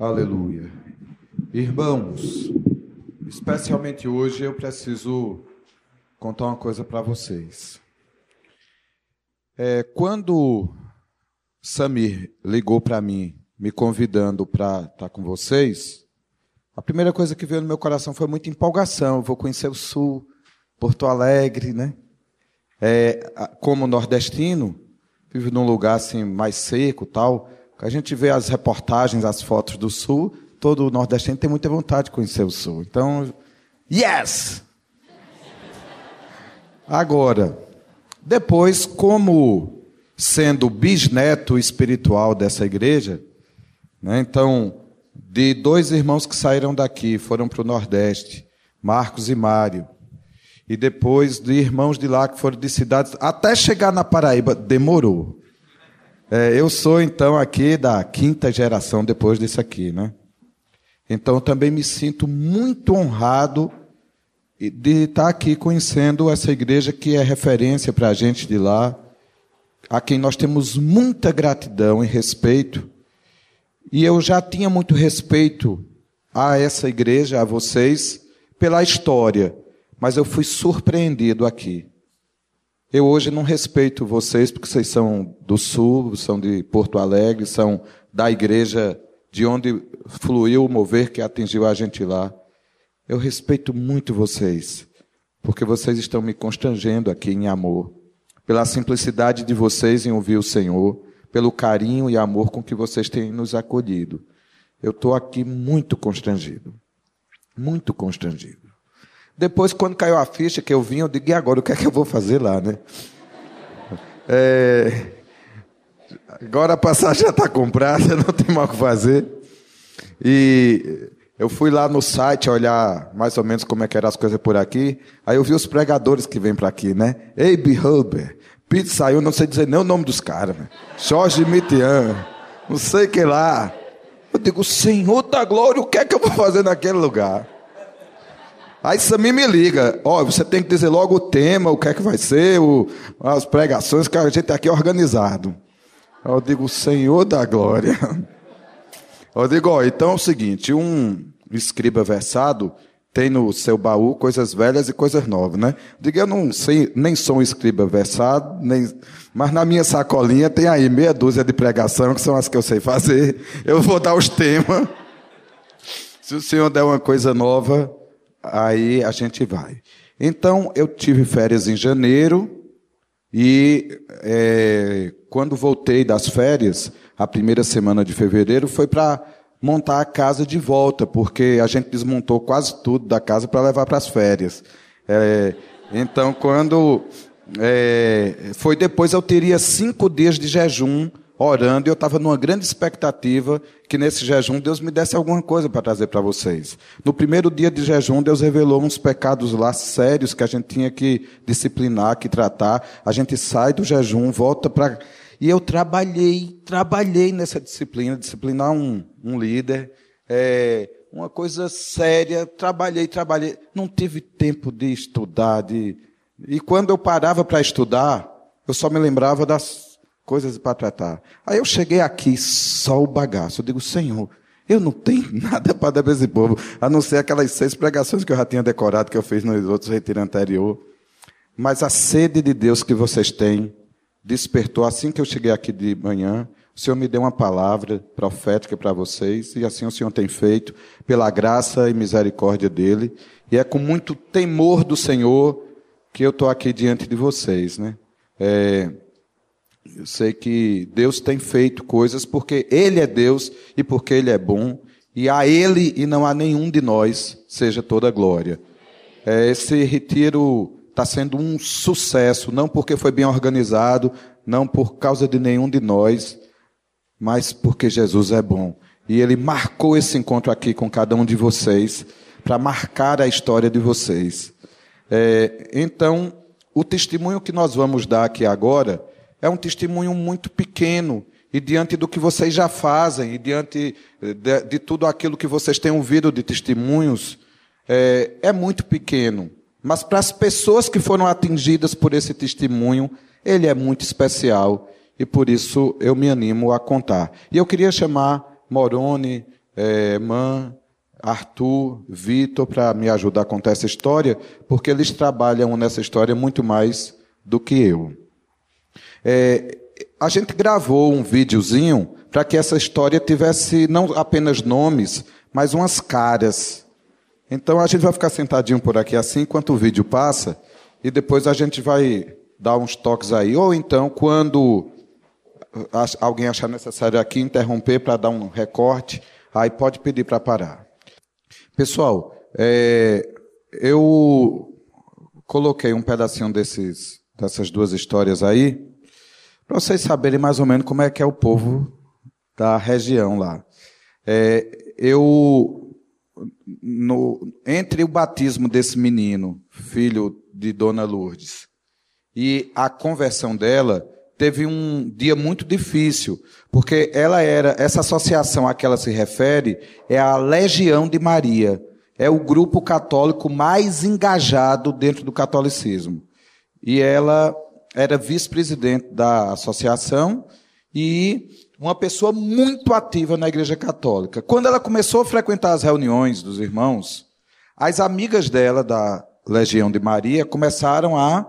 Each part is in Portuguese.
Aleluia. Irmãos, especialmente hoje eu preciso contar uma coisa para vocês. É, quando Samir ligou para mim, me convidando para estar tá com vocês, a primeira coisa que veio no meu coração foi muita empolgação. Eu vou conhecer o Sul, Porto Alegre, né? É, como nordestino, vivo num lugar assim mais seco, tal. A gente vê as reportagens, as fotos do Sul. Todo nordestino tem muita vontade de conhecer o Sul. Então, yes. Agora, depois, como sendo bisneto espiritual dessa igreja, né, então de dois irmãos que saíram daqui, foram para o Nordeste, Marcos e Mário. E depois de irmãos de lá que foram de cidades, até chegar na Paraíba, demorou. É, eu sou então aqui da quinta geração depois disso aqui, né? Então também me sinto muito honrado de estar aqui conhecendo essa igreja que é referência para a gente de lá, a quem nós temos muita gratidão e respeito e eu já tinha muito respeito a essa igreja, a vocês, pela história, mas eu fui surpreendido aqui. Eu hoje não respeito vocês porque vocês são do Sul, são de Porto Alegre, são da igreja de onde fluiu o mover que atingiu a gente lá. Eu respeito muito vocês, porque vocês estão me constrangendo aqui em amor, pela simplicidade de vocês em ouvir o Senhor, pelo carinho e amor com que vocês têm nos acolhido. Eu estou aqui muito constrangido. Muito constrangido. Depois, quando caiu a ficha que eu vim, eu digo, e agora, o que é que eu vou fazer lá, né? É... Agora a passagem já está comprada, não tem mais o que fazer. E eu fui lá no site olhar mais ou menos como é que eram as coisas por aqui. Aí eu vi os pregadores que vêm para aqui, né? Abe Huber, Pete saiu, não sei dizer nem o nome dos caras. Jorge Mitian, não sei que lá. Eu digo, Senhor da glória, o que é que eu vou fazer naquele lugar? Aí Samir me liga, ó, oh, você tem que dizer logo o tema, o que é que vai ser, o, as pregações, que a gente está aqui organizado. Eu digo, Senhor da glória. Eu digo, ó, então é o seguinte, um escriba versado, tem no seu baú coisas velhas e coisas novas, né? Diga, eu não sei, nem sou um escriba versado, nem, mas na minha sacolinha tem aí meia dúzia de pregação, que são as que eu sei fazer. Eu vou dar os temas. Se o senhor der uma coisa nova, aí a gente vai. Então, eu tive férias em janeiro e é, quando voltei das férias, a primeira semana de fevereiro, foi para montar a casa de volta, porque a gente desmontou quase tudo da casa para levar para as férias. É, então, quando é, foi depois, eu teria cinco dias de jejum orando, e eu estava numa grande expectativa que nesse jejum Deus me desse alguma coisa para trazer para vocês. No primeiro dia de jejum, Deus revelou uns pecados lá sérios que a gente tinha que disciplinar, que tratar. A gente sai do jejum, volta para e eu trabalhei, trabalhei nessa disciplina, disciplinar um, um líder, é, uma coisa séria, trabalhei, trabalhei. Não tive tempo de estudar, de... e quando eu parava para estudar, eu só me lembrava das coisas para tratar. Aí eu cheguei aqui, só o bagaço. Eu digo, Senhor, eu não tenho nada para dar para esse povo, a não ser aquelas seis pregações que eu já tinha decorado, que eu fiz nos outros retiros anterior. Mas a sede de Deus que vocês têm, despertou assim que eu cheguei aqui de manhã. O Senhor me deu uma palavra profética para vocês, e assim o Senhor tem feito, pela graça e misericórdia dele. E é com muito temor do Senhor que eu estou aqui diante de vocês. Né? É, eu sei que Deus tem feito coisas porque Ele é Deus e porque Ele é bom, e a Ele e não a nenhum de nós seja toda a glória. É, esse retiro está sendo um sucesso, não porque foi bem organizado, não por causa de nenhum de nós, mas porque Jesus é bom. E ele marcou esse encontro aqui com cada um de vocês, para marcar a história de vocês. É, então, o testemunho que nós vamos dar aqui agora é um testemunho muito pequeno, e diante do que vocês já fazem, e diante de, de tudo aquilo que vocês têm ouvido de testemunhos, é, é muito pequeno. Mas para as pessoas que foram atingidas por esse testemunho, ele é muito especial e por isso eu me animo a contar. E eu queria chamar Moroni, é, Man, Arthur, Vitor, para me ajudar a contar essa história, porque eles trabalham nessa história muito mais do que eu. É, a gente gravou um videozinho para que essa história tivesse não apenas nomes, mas umas caras. Então a gente vai ficar sentadinho por aqui assim enquanto o vídeo passa e depois a gente vai dar uns toques aí. Ou então, quando alguém achar necessário aqui interromper para dar um recorte, aí pode pedir para parar. Pessoal, é, eu coloquei um pedacinho desses, dessas duas histórias aí, para vocês saberem mais ou menos como é que é o povo da região lá. É, eu, no, entre o batismo desse menino, filho de Dona Lourdes, e a conversão dela, teve um dia muito difícil, porque ela era, essa associação a que ela se refere é a Legião de Maria. É o grupo católico mais engajado dentro do catolicismo. E ela era vice-presidente da associação e uma pessoa muito ativa na Igreja Católica. Quando ela começou a frequentar as reuniões dos irmãos, as amigas dela da Legião de Maria começaram a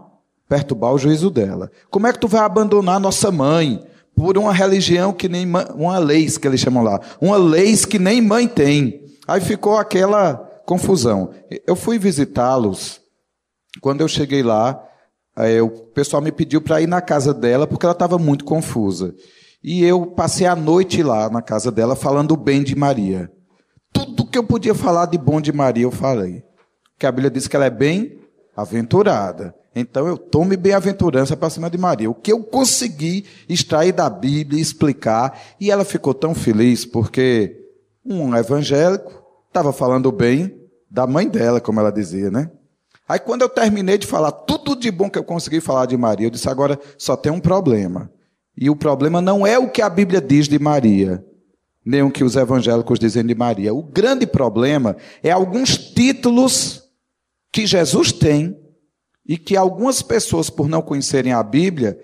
perturbar o juízo dela. Como é que tu vai abandonar nossa mãe por uma religião que nem uma lei que eles chamam lá, uma lei que nem mãe tem? Aí ficou aquela confusão. Eu fui visitá-los. Quando eu cheguei lá, o pessoal me pediu para ir na casa dela porque ela estava muito confusa. E eu passei a noite lá na casa dela falando bem de Maria. Tudo que eu podia falar de bom de Maria eu falei. Que a Bíblia diz que ela é bem aventurada. Então eu tome bem-aventurança para cima de Maria. O que eu consegui extrair da Bíblia e explicar, e ela ficou tão feliz porque um evangélico estava falando bem da mãe dela, como ela dizia, né? Aí quando eu terminei de falar tudo de bom que eu consegui falar de Maria, eu disse agora só tem um problema. E o problema não é o que a Bíblia diz de Maria, nem o que os evangélicos dizem de Maria. O grande problema é alguns títulos que Jesus tem e que algumas pessoas, por não conhecerem a Bíblia,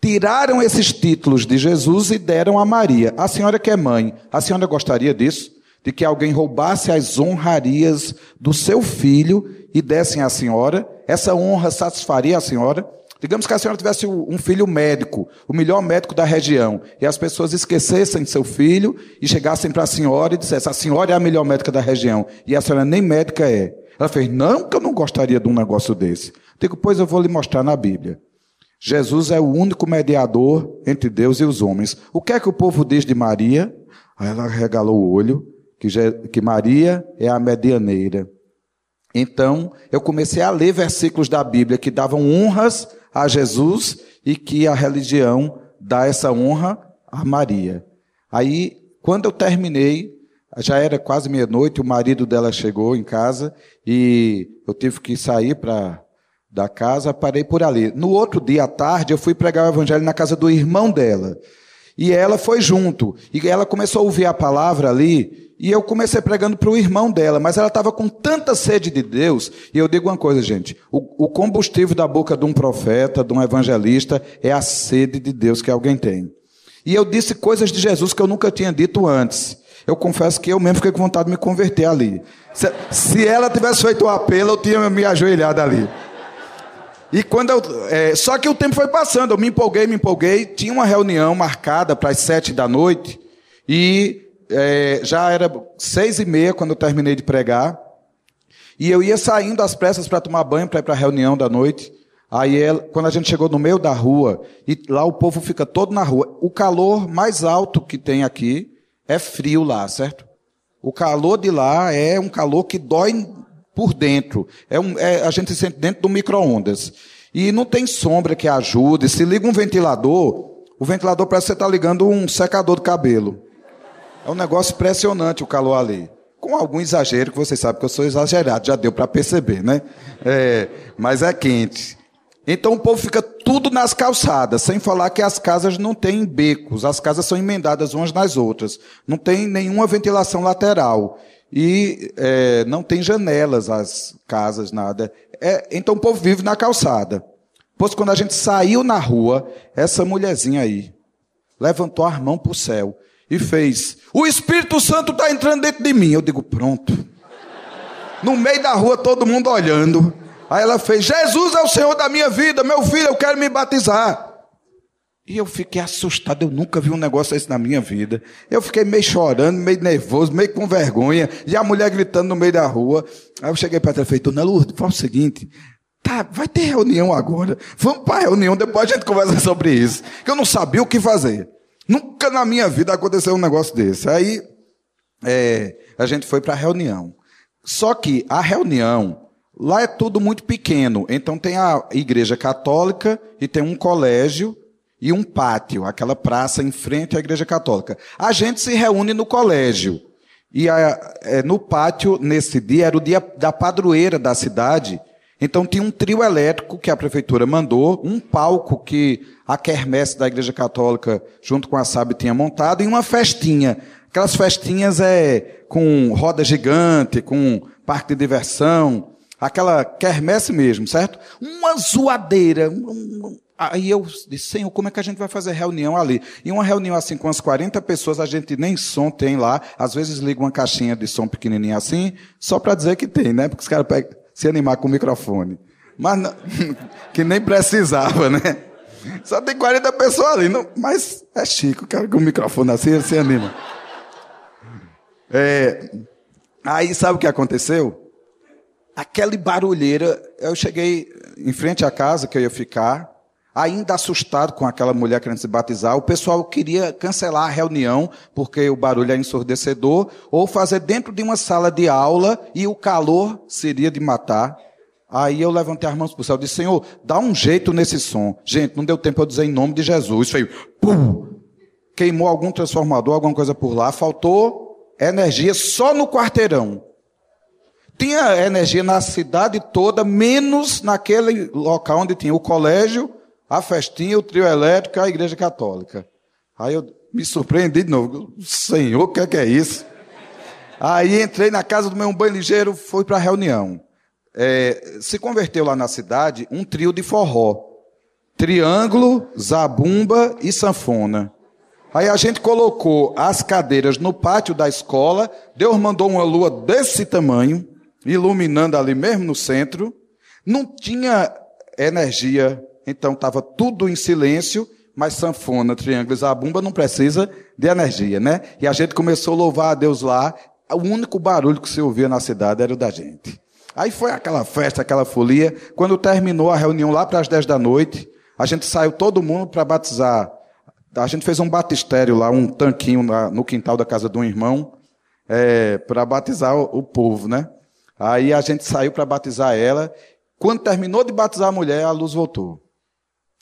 tiraram esses títulos de Jesus e deram a Maria. A senhora que é mãe, a senhora gostaria disso? De que alguém roubasse as honrarias do seu filho e dessem à senhora? Essa honra satisfaria a senhora? Digamos que a senhora tivesse um filho médico, o melhor médico da região, e as pessoas esquecessem de seu filho e chegassem para a senhora e dissessem: a senhora é a melhor médica da região, e a senhora nem médica é. Ela fez: não, que eu não gostaria de um negócio desse. Digo: pois eu vou lhe mostrar na Bíblia. Jesus é o único mediador entre Deus e os homens. O que é que o povo diz de Maria? Aí ela regalou o olho, que, que Maria é a medianeira. Então, eu comecei a ler versículos da Bíblia que davam honras a Jesus e que a religião dá essa honra a Maria. Aí, quando eu terminei, já era quase meia-noite, o marido dela chegou em casa e eu tive que sair para da casa, parei por ali. No outro dia à tarde, eu fui pregar o evangelho na casa do irmão dela. E ela foi junto. E ela começou a ouvir a palavra ali, e eu comecei pregando para o irmão dela, mas ela estava com tanta sede de Deus. E eu digo uma coisa, gente: o, o, combustível da boca de um profeta, de um evangelista, é a sede de Deus que alguém tem. E eu disse coisas de Jesus que eu nunca tinha dito antes. Eu confesso que eu mesmo fiquei com vontade de me converter ali. Se, se ela tivesse feito o um apelo, eu tinha me ajoelhado ali. E quando eu, é, só que o tempo foi passando, eu me empolguei, me empolguei. Tinha uma reunião marcada para as sete da noite e é, já era seis e meia quando eu terminei de pregar. E eu ia saindo às pressas para tomar banho, para ir para a reunião da noite. Aí, ela, quando a gente chegou no meio da rua, e lá o povo fica todo na rua. O calor mais alto que tem aqui é frio lá, certo? O calor de lá é um calor que dói por dentro. É um, é, a gente se sente dentro do micro-ondas. E não tem sombra que ajude. Se liga um ventilador, o ventilador parece que você está ligando um secador de cabelo. É um negócio impressionante o calor ali. Com algum exagero, que vocês sabem que eu sou exagerado, já deu para perceber, né? É, mas é quente. Então o povo fica tudo nas calçadas, sem falar que as casas não têm becos, as casas são emendadas umas nas outras. Não tem nenhuma ventilação lateral. E é, não tem janelas as casas, nada. É, então o povo vive na calçada. Pois quando a gente saiu na rua, essa mulherzinha aí levantou a mão para o céu e fez: O Espírito Santo está entrando dentro de mim. Eu digo: Pronto. No meio da rua, todo mundo olhando. Aí ela fez: Jesus é o Senhor da minha vida, meu filho, eu quero me batizar. E eu fiquei assustado, eu nunca vi um negócio desse na minha vida. Eu fiquei meio chorando, meio nervoso, meio com vergonha, e a mulher gritando no meio da rua. Aí eu cheguei para e falei, Dona Lourdes, faz o seguinte, tá, vai ter reunião agora, vamos para a reunião, depois a gente conversa sobre isso. Que eu não sabia o que fazer. Nunca na minha vida aconteceu um negócio desse. Aí é, a gente foi para a reunião. Só que a reunião, lá é tudo muito pequeno. Então tem a igreja católica e tem um colégio e um pátio, aquela praça em frente à Igreja Católica. A gente se reúne no colégio. E a, é, no pátio, nesse dia, era o dia da padroeira da cidade. Então tinha um trio elétrico que a prefeitura mandou, um palco que a quermesse da Igreja Católica, junto com a SAB, tinha montado, e uma festinha. Aquelas festinhas é com roda gigante, com parque de diversão, aquela quermesse mesmo, certo? Uma zoadeira, um, Aí eu disse, Senhor, como é que a gente vai fazer reunião ali? E uma reunião assim com as 40 pessoas, a gente nem som tem lá. Às vezes liga uma caixinha de som pequenininha assim, só para dizer que tem, né? Porque os caras se animar com o microfone. Mas não, que nem precisava, né? Só tem 40 pessoas ali. Não, mas é chique, o cara com o microfone assim, ele se anima. É, aí sabe o que aconteceu? Aquela barulheira, eu cheguei em frente à casa que eu ia ficar, ainda assustado com aquela mulher querendo se batizar, o pessoal queria cancelar a reunião, porque o barulho é ensurdecedor, ou fazer dentro de uma sala de aula e o calor seria de matar. Aí eu levantei as mãos para o céu e disse, Senhor, dá um jeito nesse som. Gente, não deu tempo eu dizer em nome de Jesus. Foi, pum, queimou algum transformador, alguma coisa por lá, faltou energia só no quarteirão. Tinha energia na cidade toda, menos naquele local onde tinha o colégio a festinha, o trio elétrico, a igreja católica. Aí eu me surpreendi de novo. Senhor, o que é, que é isso? Aí entrei na casa do meu banho ligeiro, fui para a reunião. É, se converteu lá na cidade um trio de forró. Triângulo, zabumba e sanfona. Aí a gente colocou as cadeiras no pátio da escola, Deus mandou uma lua desse tamanho, iluminando ali mesmo no centro. Não tinha energia então estava tudo em silêncio, mas sanfona, triângulo e zabumba não precisa de energia, né? E a gente começou a louvar a Deus lá. O único barulho que se ouvia na cidade era o da gente. Aí foi aquela festa, aquela folia. Quando terminou a reunião lá para as 10 da noite, a gente saiu todo mundo para batizar. A gente fez um batistério lá, um tanquinho no quintal da casa de um irmão, é, para batizar o povo, né? Aí a gente saiu para batizar ela. Quando terminou de batizar a mulher, a luz voltou.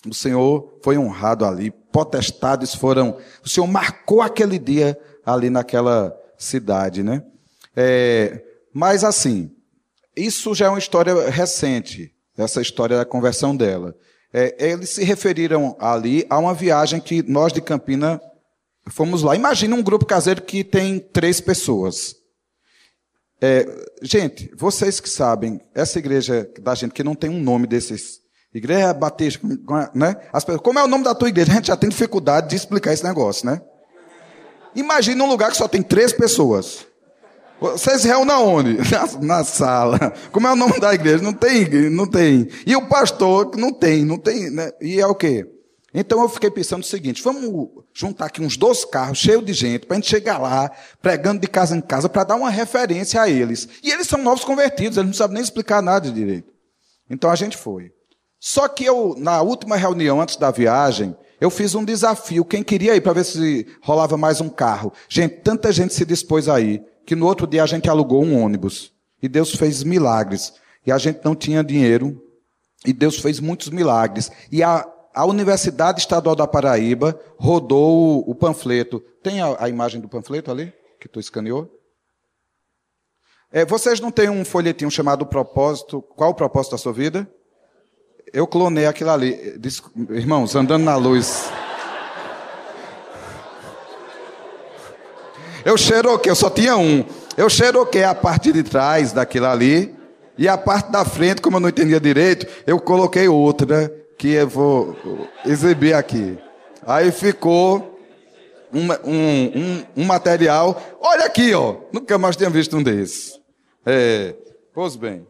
O Senhor foi honrado ali, potestades foram. O Senhor marcou aquele dia ali naquela cidade, né? É, mas assim, isso já é uma história recente, essa história da conversão dela. É, eles se referiram ali a uma viagem que nós de Campina fomos lá. Imagina um grupo caseiro que tem três pessoas. É, gente, vocês que sabem, essa igreja da gente que não tem um nome desses Igreja Batista, né? As pessoas, como é o nome da tua igreja? A gente já tem dificuldade de explicar esse negócio, né? Imagina um lugar que só tem três pessoas. Vocês se reúnem onde? Na, na, sala. Como é o nome da igreja? Não tem, não tem. E o pastor, não tem, não tem, né? E é o quê? Então eu fiquei pensando o seguinte: vamos juntar aqui uns dois carros cheios de gente, para a gente chegar lá, pregando de casa em casa, para dar uma referência a eles. E eles são novos convertidos, eles não sabem nem explicar nada direito. Então a gente foi. Só que eu, na última reunião, antes da viagem, eu fiz um desafio. Quem queria ir para ver se rolava mais um carro? Gente, tanta gente se dispôs a ir, que no outro dia a gente alugou um ônibus. E Deus fez milagres. E a gente não tinha dinheiro. E Deus fez muitos milagres. E a, a Universidade Estadual da Paraíba rodou o, o panfleto. Tem a, a, imagem do panfleto ali? Que tu escaneou? É, vocês não têm um folhetinho chamado Propósito? Qual o propósito da sua vida? Eu clonei aquilo ali. Irmãos, andando na luz. Eu xeroquei, eu só tinha um. Eu xeroquei a parte de trás daquilo ali. E a parte da frente, como eu não entendia direito, eu coloquei outra, que eu vou exibir aqui. Aí ficou um, um, um, um material. Olha aqui, ó. Nunca mais tinha visto um desses. É, pois bem.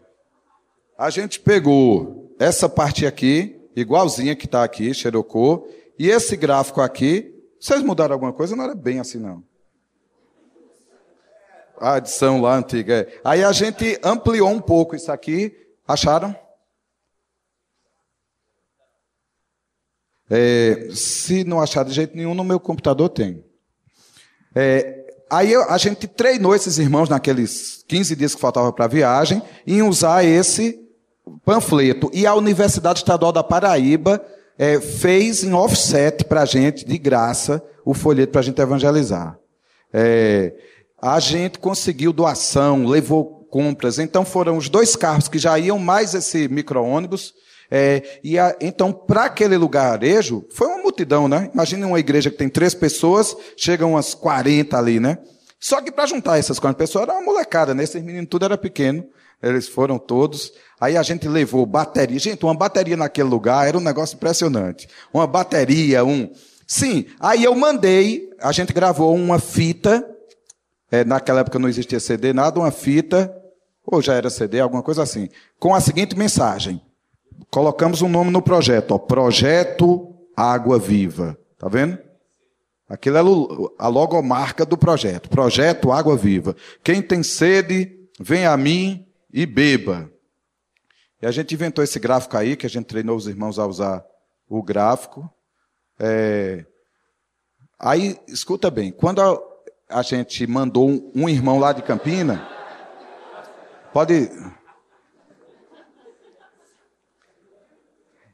A gente pegou essa parte aqui, igualzinha que está aqui, Xerocô, e esse gráfico aqui. Vocês mudaram alguma coisa? Não era bem assim, não. A edição lá antiga. É. Aí a gente ampliou um pouco isso aqui. Acharam? É, se não achar de jeito nenhum, no meu computador tem. É, aí eu, a gente treinou esses irmãos naqueles 15 dias que faltava para a viagem em usar esse panfleto. E a Universidade Estadual da Paraíba é, fez em offset para a gente, de graça, o folheto para a gente evangelizar. É, a gente conseguiu doação, levou compras. Então foram os dois carros que já iam, mais esse micro-ônibus. É, e a, então, para aquele lugarejo, foi uma multidão, né? Imagine uma igreja que tem três pessoas, chegam umas 40 ali, né? Só que para juntar essas 40 pessoas era uma molecada, né? Esses meninos tudo era pequeno. Eles foram todos. Aí a gente levou bateria. Gente, uma bateria naquele lugar era um negócio impressionante. Uma bateria, um. Sim, aí eu mandei, a gente gravou uma fita. É, naquela época não existia CD, nada, uma fita, ou já era CD, alguma coisa assim, com a seguinte mensagem. Colocamos um nome no projeto, ó, Projeto Água Viva. Tá vendo? Aquilo é a logomarca do projeto. Projeto Água Viva. Quem tem sede, vem a mim e beba. E a gente inventou esse gráfico aí, que a gente treinou os irmãos a usar o gráfico. É... Aí, escuta bem, quando a, a gente mandou um, um irmão lá de Campina, pode.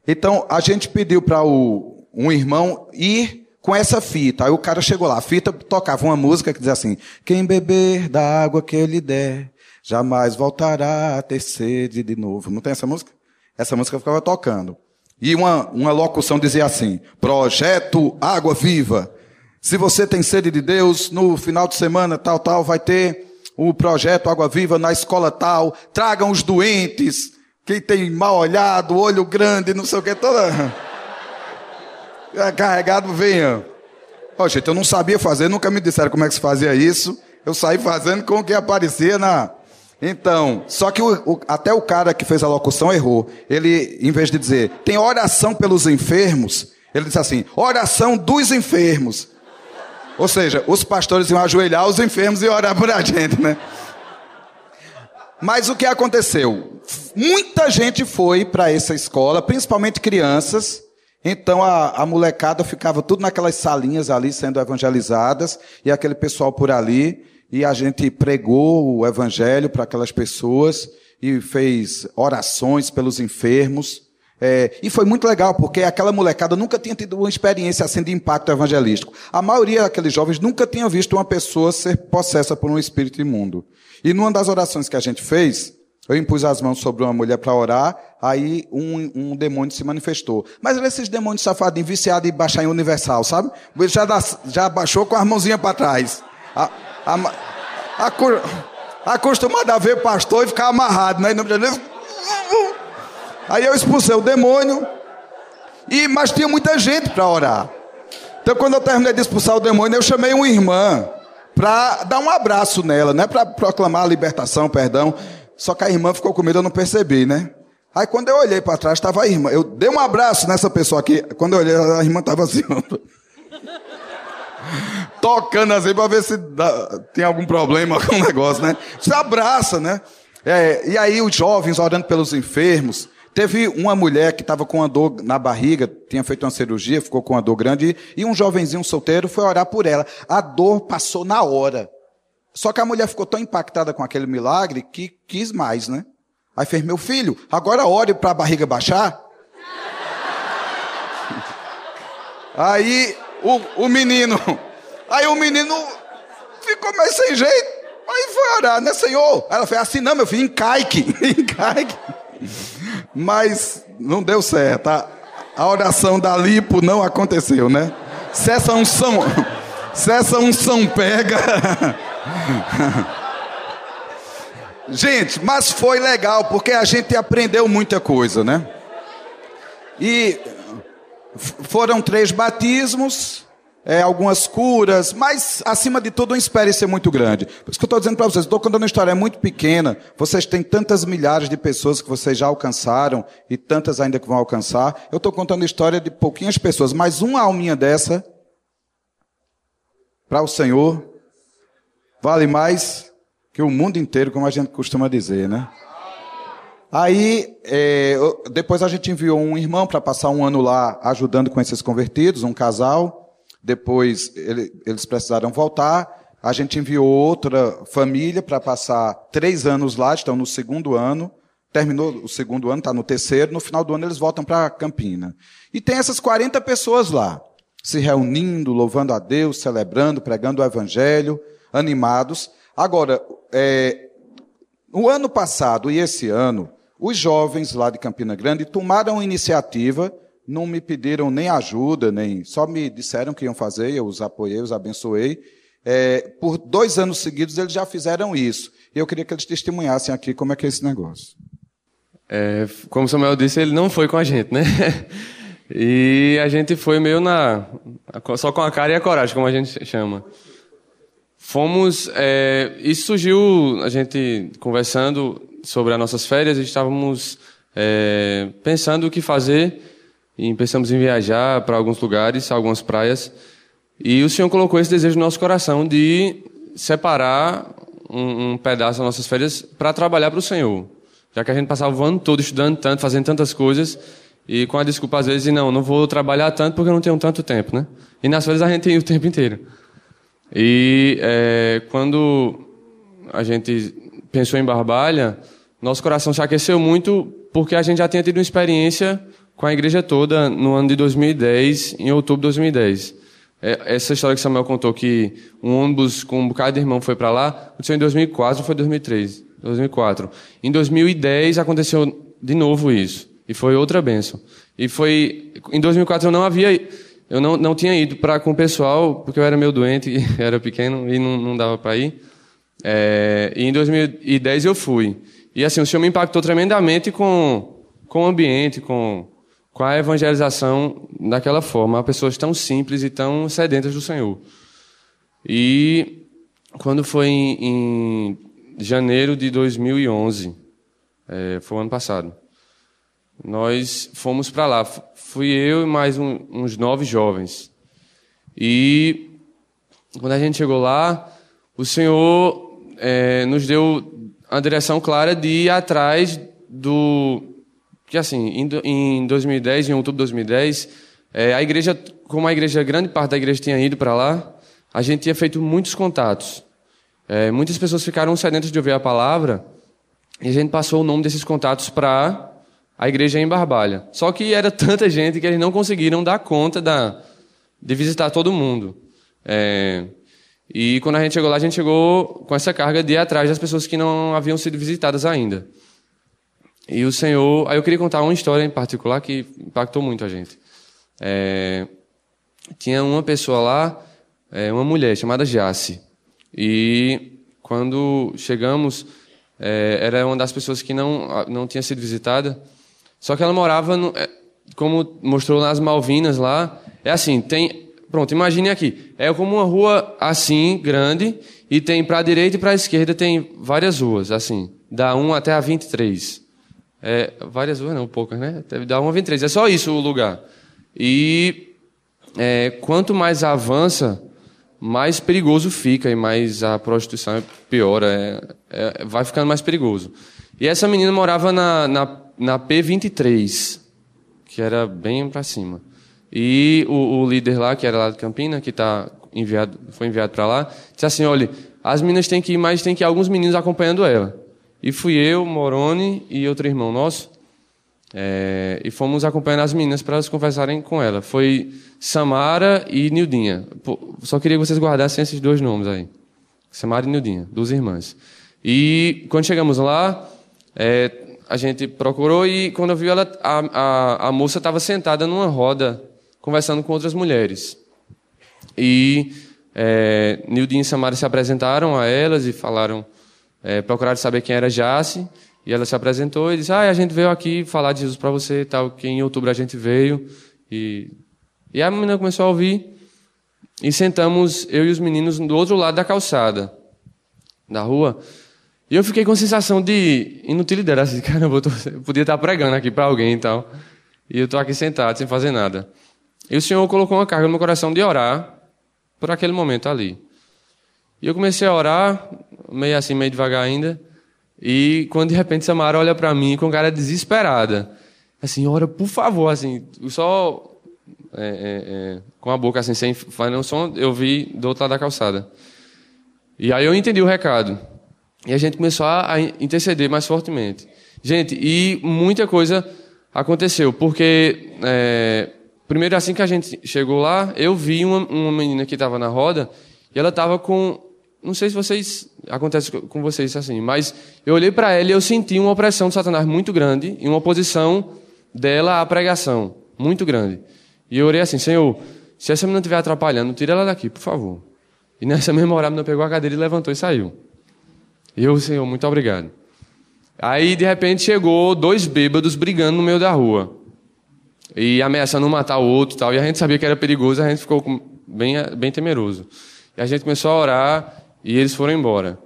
Então, a gente pediu para um irmão ir com essa fita. Aí o cara chegou lá, a fita tocava uma música que dizia assim: Quem beber da água que ele der, jamais voltará a ter sede de novo. Não tem essa música? Essa música ficava tocando. E uma, uma locução dizia assim: Projeto Água Viva. Se você tem sede de Deus, no final de semana, tal, tal, vai ter o projeto Água Viva na escola tal. Tragam os doentes quem tem mal olhado, olho grande, não sei o que, toda. É carregado, venha. Ó, gente, eu não sabia fazer, nunca me disseram como é que se fazia isso. Eu saí fazendo com o que aparecia na. Então, só que o, o, até o cara que fez a locução errou. Ele, em vez de dizer, tem oração pelos enfermos, ele disse assim: oração dos enfermos. Ou seja, os pastores iam ajoelhar os enfermos e orar por a gente, né? Mas o que aconteceu? Muita gente foi para essa escola, principalmente crianças. Então a, a, molecada ficava tudo naquelas salinhas ali sendo evangelizadas, e aquele pessoal por ali, e a gente pregou o evangelho para aquelas pessoas, e fez orações pelos enfermos. É, e foi muito legal, porque aquela molecada nunca tinha tido uma experiência assim de impacto evangelístico. A maioria daqueles jovens nunca tinha visto uma pessoa ser possessa por um espírito imundo. E numa das orações que a gente fez, eu impus as mãos sobre uma mulher para orar, aí um, um, demônio se manifestou. Mas esses demônios safadinhos, viciados em baixar em universal, sabe? Ele já, já baixou com as mãozinhas para trás. Acostumado a ver pastor e ficar amarrado, né? Aí eu expulsei o demônio, e mas tinha muita gente para orar. Então quando eu terminei de expulsar o demônio, eu chamei uma irmã para dar um abraço nela, né? Para proclamar a libertação, perdão. Só que a irmã ficou com medo, eu não percebi, né? Aí quando eu olhei para trás, estava a irmã. Eu dei um abraço nessa pessoa aqui. Quando eu olhei, a irmã estava assim. Tocando assim para ver se dá, tem algum problema, algum negócio, né? Se abraça, né? É, e aí os jovens orando pelos enfermos. Teve uma mulher que estava com uma dor na barriga, tinha feito uma cirurgia, ficou com uma dor grande, e um jovenzinho solteiro foi orar por ela. A dor passou na hora. Só que a mulher ficou tão impactada com aquele milagre que quis mais, né? Aí fez, meu filho, agora ore para a barriga baixar. Aí o, o menino, aí o menino ficou meio sem jeito. Aí foi orar, né, Senhor? Ela fez assim, não, meu filho, encaique, encaique. Mas não deu certo. A, a oração da lipo não aconteceu, né? Se essa unção, se essa unção pega. gente, mas foi legal porque a gente aprendeu muita coisa, né? E foram três batismos. É, algumas curas, mas acima de tudo uma experiência muito grande. Por isso que eu estou dizendo para vocês, estou contando uma história muito pequena, vocês têm tantas milhares de pessoas que vocês já alcançaram e tantas ainda que vão alcançar. Eu estou contando a história de pouquinhas pessoas, mas uma alminha dessa, para o Senhor, vale mais que o mundo inteiro, como a gente costuma dizer, né? Aí, é, depois a gente enviou um irmão para passar um ano lá ajudando com esses convertidos, um casal. Depois ele, eles precisaram voltar. A gente enviou outra família para passar três anos lá, estão no segundo ano. Terminou o segundo ano, está no terceiro. No final do ano eles voltam para Campina. E tem essas 40 pessoas lá, se reunindo, louvando a Deus, celebrando, pregando o Evangelho, animados. Agora, é, o ano passado e esse ano, os jovens lá de Campina Grande tomaram iniciativa não me pediram nem ajuda, nem só me disseram que iam fazer, eu os apoiei, os abençoei. É, por dois anos seguidos eles já fizeram isso. E eu queria que eles testemunhassem aqui como é que é esse negócio. É, como Samuel disse, ele não foi com a gente, né? E a gente foi meio na. só com a cara e a coragem, como a gente chama. Fomos. É, isso surgiu, a gente conversando sobre as nossas férias, estávamos é, pensando o que fazer e pensamos em viajar para alguns lugares, algumas praias. E o Senhor colocou esse desejo no nosso coração de separar um, um pedaço das nossas férias para trabalhar para o Senhor. Já que a gente passava o ano todo estudando tanto, fazendo tantas coisas, e com a desculpa às vezes, não, não vou trabalhar tanto porque eu não tenho tanto tempo, né? E nas férias a gente tem o tempo inteiro. E é, quando a gente pensou em Barbalha, nosso coração se aqueceu muito porque a gente já tinha tido uma experiência com a igreja toda no ano de 2010, em outubro de 2010. É, essa história que Samuel contou que um ônibus com um bocado de irmão foi para lá, aconteceu em 2004 ou foi 2003? 2004. Em 2010 aconteceu de novo isso. E foi outra benção. E foi em 2004 eu não havia eu não, não tinha ido para com o pessoal porque eu era meio doente, era pequeno e não, não dava para ir. É, e em 2010 eu fui. E assim, o Senhor me impactou tremendamente com com o ambiente, com com a evangelização daquela forma, pessoas tão simples e tão sedentas do Senhor. E quando foi em, em janeiro de 2011, é, foi o ano passado, nós fomos para lá. Fui eu e mais um, uns nove jovens. E quando a gente chegou lá, o Senhor é, nos deu a direção clara de ir atrás do que assim, em 2010, em outubro de 2010, é, a igreja, como a igreja, grande parte da igreja tinha ido para lá, a gente tinha feito muitos contatos. É, muitas pessoas ficaram sedentas de ouvir a palavra e a gente passou o nome desses contatos para a igreja em Barbalha. Só que era tanta gente que eles não conseguiram dar conta da, de visitar todo mundo. É, e quando a gente chegou lá, a gente chegou com essa carga de ir atrás das pessoas que não haviam sido visitadas ainda. E o Senhor. Aí eu queria contar uma história em particular que impactou muito a gente. É, tinha uma pessoa lá, é, uma mulher chamada Jace. E quando chegamos, é, era uma das pessoas que não, não tinha sido visitada. Só que ela morava, no, é, como mostrou nas Malvinas lá, é assim, tem. Pronto, imagine aqui. É como uma rua assim, grande, e tem para a direita e para a esquerda tem várias ruas, assim, da 1 até a 23. É, várias ruas, não, poucas, né? Deve dar uma 23. É só isso o lugar. E é, quanto mais avança, mais perigoso fica e mais a prostituição piora. É, é, vai ficando mais perigoso. E essa menina morava na, na, na P23, que era bem para cima. E o, o, líder lá, que era lá de Campina, que tá enviado, foi enviado para lá, disse assim: olha, as meninas têm que ir, mas tem que ir alguns meninos acompanhando ela. E fui eu, Moroni e outro irmão nosso. É, e fomos acompanhando as meninas para elas conversarem com ela. Foi Samara e Nildinha. Pô, só queria que vocês guardassem esses dois nomes aí. Samara e Nildinha, duas irmãs. E quando chegamos lá, é, a gente procurou e quando eu vi ela, a, a, a moça estava sentada numa roda conversando com outras mulheres. E é, Nildinha e Samara se apresentaram a elas e falaram é, procuraram saber quem era Jace, e ela se apresentou e disse: Ah, a gente veio aqui falar de Jesus para você, tal, que em outubro a gente veio. E, e a menina começou a ouvir. e sentamos eu e os meninos do outro lado da calçada, da rua. E eu fiquei com a sensação de inutilidade, assim, caramba, eu, tô, eu podia estar pregando aqui para alguém e tal. E eu estou aqui sentado, sem fazer nada. E o Senhor colocou uma carga no meu coração de orar por aquele momento ali. E eu comecei a orar, meio assim, meio devagar ainda. E quando de repente Samara olha para mim com cara desesperada, assim, ora, por favor, assim, só é, é, é, com a boca assim, sem fazer um som, eu vi do outro lado da calçada. E aí eu entendi o recado. E a gente começou a, a interceder mais fortemente. Gente, e muita coisa aconteceu, porque é, primeiro assim que a gente chegou lá, eu vi uma, uma menina que estava na roda e ela estava com não sei se vocês acontece com vocês assim, mas eu olhei para ela e eu senti uma opressão de Satanás muito grande e uma oposição dela à pregação muito grande. E eu orei assim, Senhor, se essa menina estiver atrapalhando, tira ela daqui, por favor. E nessa mesma hora a menina pegou a cadeira e levantou e saiu. E eu, Senhor, muito obrigado. Aí, de repente, chegou dois bêbados brigando no meio da rua. E ameaçando matar o outro tal. E a gente sabia que era perigoso, a gente ficou bem, bem temeroso. E a gente começou a orar e eles foram embora.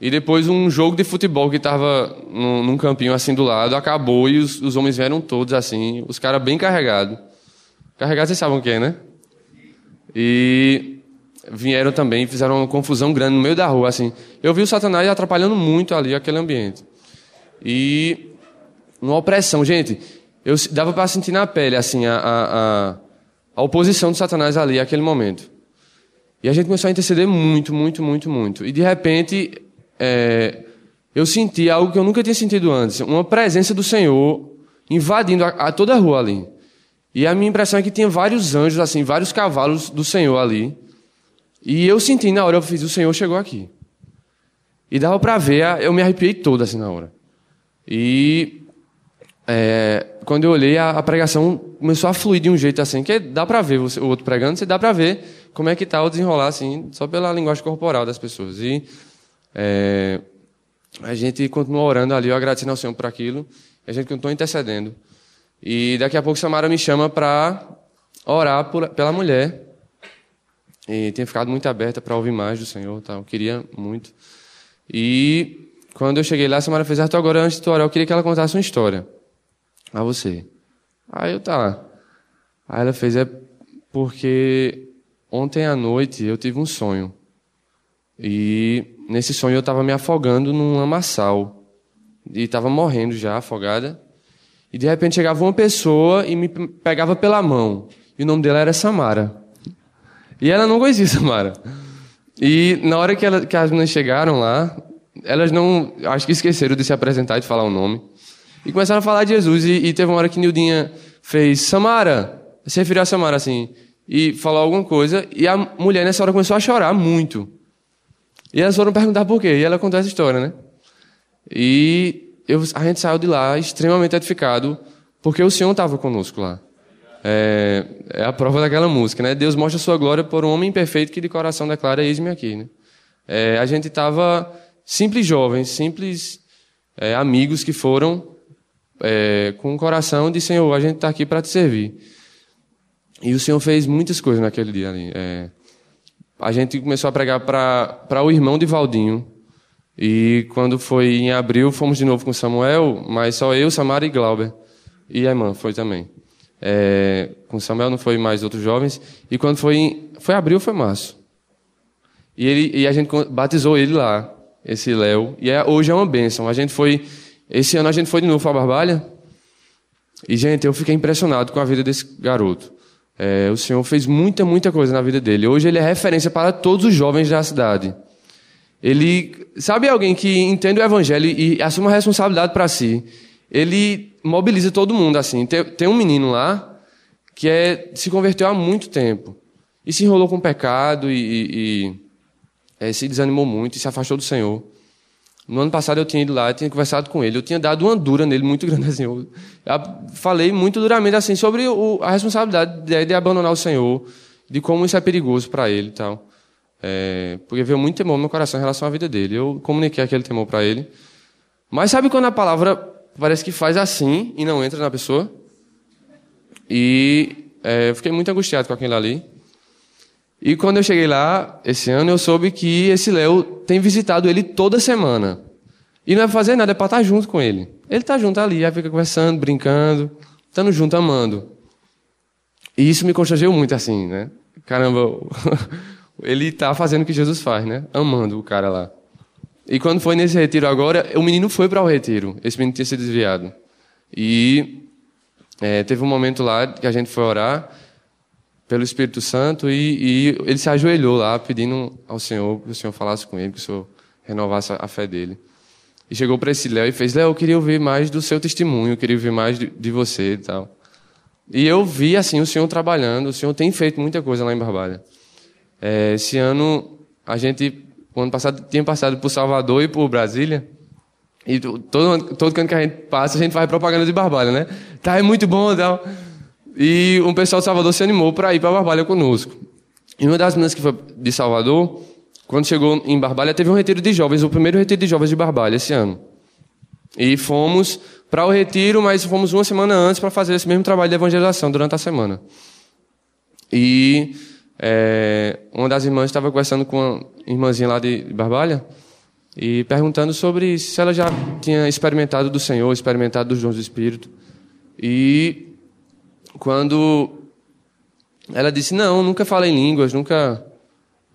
E depois um jogo de futebol que estava num, num, campinho assim do lado acabou e os, os homens vieram todos assim, os caras bem carregados. Carregados vocês sabem o que é, né? E vieram também, fizeram uma confusão grande no meio da rua, assim. Eu vi o Satanás atrapalhando muito ali aquele ambiente. E uma opressão, gente, eu dava para sentir na pele assim a, a, a oposição do Satanás ali aquele momento. E a gente começou a interceder muito, muito, muito, muito. E de repente, é, eu senti algo que eu nunca tinha sentido antes: uma presença do Senhor invadindo a, a, toda a rua ali. E a minha impressão é que tinha vários anjos, assim, vários cavalos do Senhor ali. E eu senti na hora, eu fiz: o Senhor chegou aqui. E dava para ver, eu me arrepiei todo assim na hora. E é, quando eu olhei, a, a, pregação começou a fluir de um jeito assim, que dá para ver o outro pregando, você dá para ver como é que está o desenrolar, assim, só pela linguagem corporal das pessoas. E é, a gente continuou orando ali, eu agradecendo ao Senhor por aquilo, a gente continuou intercedendo. E daqui a pouco Samara me chama para orar por, pela mulher. E tinha ficado muito aberta para ouvir mais do Senhor, tá? eu queria muito. E quando eu cheguei lá, Samara fez, Arthur, agora antes de tu orar, eu queria que ela contasse uma história a você. Aí eu tá. Aí ela fez, é porque Ontem à noite eu tive um sonho. E nesse sonho eu estava me afogando num lamaçal. E estava morrendo já, afogada. E de repente chegava uma pessoa e me pegava pela mão. E o nome dela era Samara. E ela não conhecia Samara. E na hora que, ela, que as meninas chegaram lá, elas não. Acho que esqueceram de se apresentar e de falar o nome. E começaram a falar de Jesus. E, e teve uma hora que Nildinha fez: Samara. Se referiu a Samara assim e falou alguma coisa, e a mulher nessa hora começou a chorar muito. E elas foram perguntar por quê, e ela contou essa história, né? E eu, a gente saiu de lá extremamente edificado, porque o Senhor estava conosco lá. É, é, a prova daquela música, né? Deus mostra sua glória por um homem perfeito que de coração declara, eis-me aqui, né? É, a gente estava simples jovens, simples é, amigos que foram é, com o coração de Senhor, a gente está aqui para te servir. E o Senhor fez muitas coisas naquele dia ali. É, a gente começou a pregar para o irmão de Valdinho. E quando foi em abril, fomos de novo com Samuel, mas só eu, Samara e Glauber. E a irmã foi também. É, com Samuel não foi mais outros jovens. E quando foi em, foi abril foi março? E, ele, e a gente batizou ele lá, esse Léo. E é, hoje é uma bênção. A gente foi. Esse ano a gente foi de novo para Barbalha. E, gente, eu fiquei impressionado com a vida desse garoto. É, o Senhor fez muita, muita coisa na vida dele. Hoje ele é referência para todos os jovens da cidade. Ele, sabe alguém que entende o evangelho e assume a responsabilidade para si? Ele mobiliza todo mundo assim. Tem, tem, um menino lá que é, se converteu há muito tempo e se enrolou com o pecado e, e, e é, se desanimou muito e se afastou do Senhor. No ano passado eu tinha ido lá, eu tinha conversado com ele, eu tinha dado uma dura nele muito grande assim. Eu, falei muito duramente assim sobre o, a responsabilidade de, de, abandonar o Senhor, de como isso é perigoso para ele e tal. É, porque veio muito temor no meu coração em relação à vida dele. Eu comuniquei aquele temor para ele. Mas sabe quando a palavra parece que faz assim e não entra na pessoa? E é, eu fiquei muito angustiado com aquilo ali. E quando eu cheguei lá, esse ano, eu soube que esse Léo tem visitado ele toda semana. E não é fazer nada, é para estar junto com ele. Ele está junto ali, aí fica conversando, brincando, estando junto, amando. E isso me constrangeu muito, assim, né? Caramba, ele está fazendo o que Jesus faz, né? Amando o cara lá. E quando foi nesse retiro agora, o menino foi para o retiro. Esse menino tinha sido desviado. E é, teve um momento lá que a gente foi orar pelo Espírito Santo e, e, ele se ajoelhou lá pedindo ao Senhor que o Senhor falasse com ele, que o Senhor renovasse a fé dele. E chegou para esse Léo e fez: Léo, eu queria ouvir mais do seu testemunho, eu queria ouvir mais de, de, você e tal. E eu vi assim o Senhor trabalhando, o Senhor tem feito muita coisa lá em Barbalha. É, esse ano a gente, o ano passado, tinha passado por Salvador e por Brasília. E todo, todo canto que a gente passa, a gente faz propaganda de Barbalha, né? Tá, é muito bom tal. E um pessoal de Salvador se animou para ir para Barbalha conosco. E uma das meninas que foi de Salvador, quando chegou em Barbalha, teve um retiro de jovens, o primeiro retiro de jovens de Barbalha esse ano. E fomos para o retiro, mas fomos uma semana antes para fazer esse mesmo trabalho de evangelização durante a semana. E é, uma das irmãs estava conversando com uma irmãzinha lá de Barbalha e perguntando sobre se ela já tinha experimentado do Senhor, experimentado dos dons do Espírito. E quando ela disse: Não, nunca falei línguas, nunca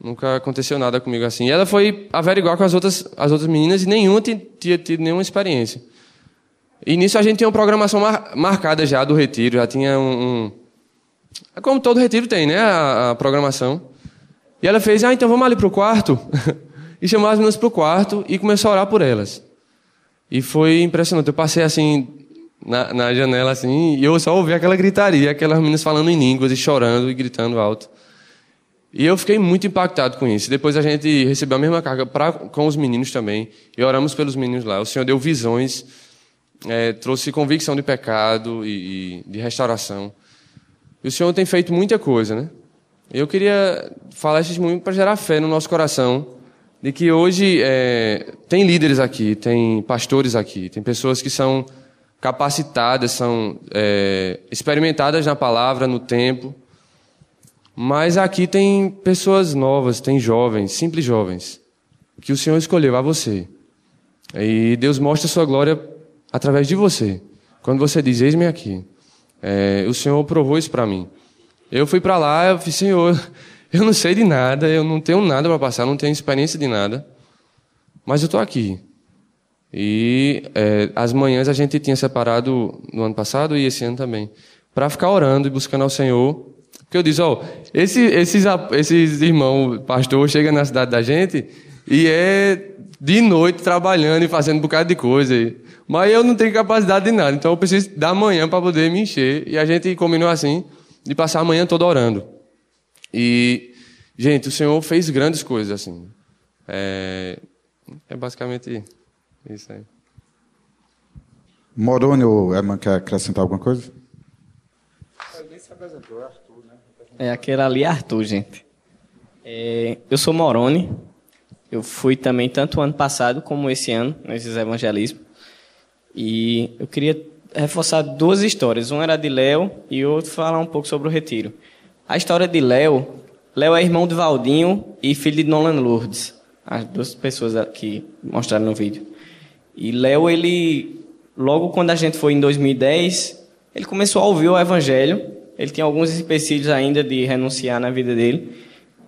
nunca aconteceu nada comigo assim. E ela foi averiguar com as outras, as outras meninas e nenhuma tinha tido nenhuma experiência. E nisso a gente tinha uma programação mar, marcada já do retiro, já tinha um, um. É como todo retiro tem, né? A, a, programação. E ela fez: Ah, então vamos ali para o quarto. e chamou as meninas para o quarto e começou a orar por elas. E foi impressionante. Eu passei assim na, na janela assim, e eu só ouvi aquela gritaria, aquelas meninas falando em línguas e chorando e gritando alto. E eu fiquei muito impactado com isso. Depois a gente recebeu a mesma carga pra, com os meninos também, e oramos pelos meninos lá. O Senhor deu visões, é, trouxe convicção de pecado e, e de restauração. E o Senhor tem feito muita coisa, né? Eu queria falar esse testemunho para gerar fé no nosso coração, de que hoje é, tem líderes aqui, tem pastores aqui, tem pessoas que são capacitadas, são é, experimentadas na palavra, no tempo. Mas aqui tem pessoas novas, tem jovens, simples jovens, que o Senhor escolheu a você. E Deus mostra a sua glória através de você. Quando você diz, eis-me aqui. É, o Senhor provou isso para mim. Eu fui para lá, eu falei, Senhor, eu não sei de nada, eu não tenho nada para passar, não tenho experiência de nada, mas eu estou aqui. E é, as manhãs a gente tinha separado no ano passado e esse ano também, para ficar orando e buscando ao Senhor. Porque eu disse, ó, oh, esse, esses, esses irmãos pastor chega na cidade da gente e é de noite trabalhando e fazendo um bocado de coisa. Mas eu não tenho capacidade de nada, então eu preciso da manhã para poder me encher. E a gente combinou assim, de passar a manhã toda orando. E, gente, o Senhor fez grandes coisas assim. É, é basicamente isso aí. Moroni ou Herman quer acrescentar alguma coisa? É, aquele ali é Arthur, gente. É, eu sou Moroni. Eu fui também tanto ano passado como esse ano, nesses evangelismos. E eu queria reforçar duas histórias. Uma era de Léo e outra falar um pouco sobre o retiro. A história de Léo. Léo é irmão de Valdinho e filho de Nolan Lourdes. As duas pessoas que mostraram no vídeo. E Léo, ele, logo quando a gente foi em 2010, ele começou a ouvir o evangelho. Ele tinha alguns empecilhos ainda de renunciar na vida dele.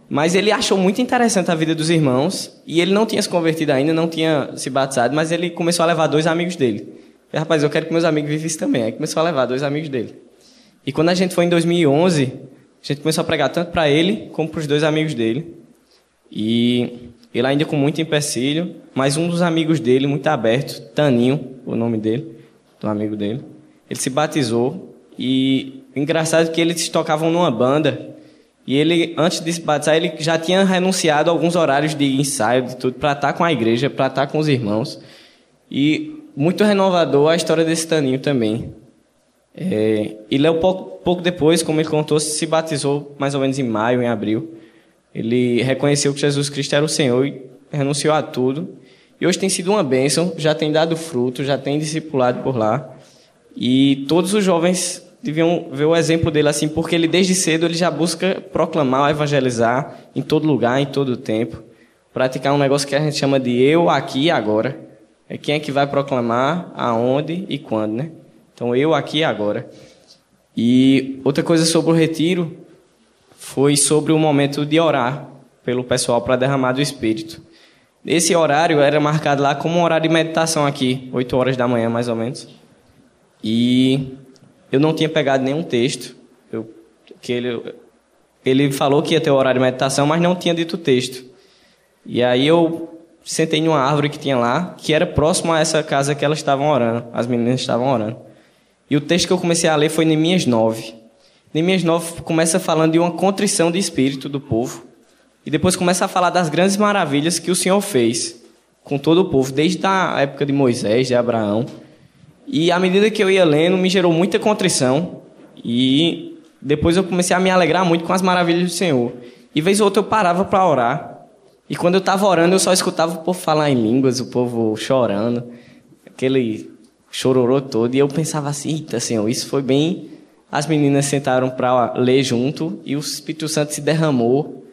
Mas ele achou muito interessante a vida dos irmãos. E ele não tinha se convertido ainda, não tinha se batizado, mas ele começou a levar dois amigos dele. E, rapaz, eu quero que meus amigos vivessem também. Aí começou a levar dois amigos dele. E quando a gente foi em 2011, a gente começou a pregar tanto para ele como para os dois amigos dele. E ele ainda com muito empecilho, mas um dos amigos dele, muito aberto, Taninho, o nome dele, do amigo dele, ele se batizou e engraçado é que eles tocavam numa banda e ele, antes de se batizar, ele já tinha renunciado a alguns horários de ensaio, de tudo, para estar com a igreja, para estar com os irmãos. E muito renovador a história desse Taninho também. É, Léo, pouco, pouco depois, como ele contou, se batizou mais ou menos em maio, em abril. Ele reconheceu que Jesus Cristo era o Senhor e renunciou a tudo. E hoje tem sido uma bênção, já tem dado fruto, já tem discipulado por lá. E todos os jovens deviam ver o exemplo dele assim, porque ele desde cedo ele já busca proclamar, evangelizar em todo lugar, em todo tempo, praticar um negócio que a gente chama de eu aqui e agora. É quem é que vai proclamar, aonde e quando, né? Então eu aqui e agora. E outra coisa sobre o retiro foi sobre o momento de orar pelo pessoal para derramar do Espírito. Esse horário era marcado lá como um horário de meditação aqui, 8 horas da manhã mais ou menos. E eu não tinha pegado nenhum texto. Eu, que ele, ele falou que ia ter o horário de meditação, mas não tinha dito texto. E aí eu sentei em uma árvore que tinha lá, que era próximo a essa casa que elas estavam orando, as meninas estavam orando. E o texto que eu comecei a ler foi Neemias 9. Neemias 9 começa falando de uma contrição de espírito do povo. E depois começa a falar das grandes maravilhas que o Senhor fez com todo o povo, desde a época de Moisés, de Abraão. E à medida que eu ia lendo, me gerou muita contrição. E depois eu comecei a me alegrar muito com as maravilhas do Senhor. E vez ou outra eu parava para orar. E quando eu estava orando, eu só escutava o povo falar em línguas, o povo chorando, aquele chororô todo. E eu pensava assim: eita, Senhor, isso foi bem. As meninas sentaram para ler junto e o Espírito Santo se derramou.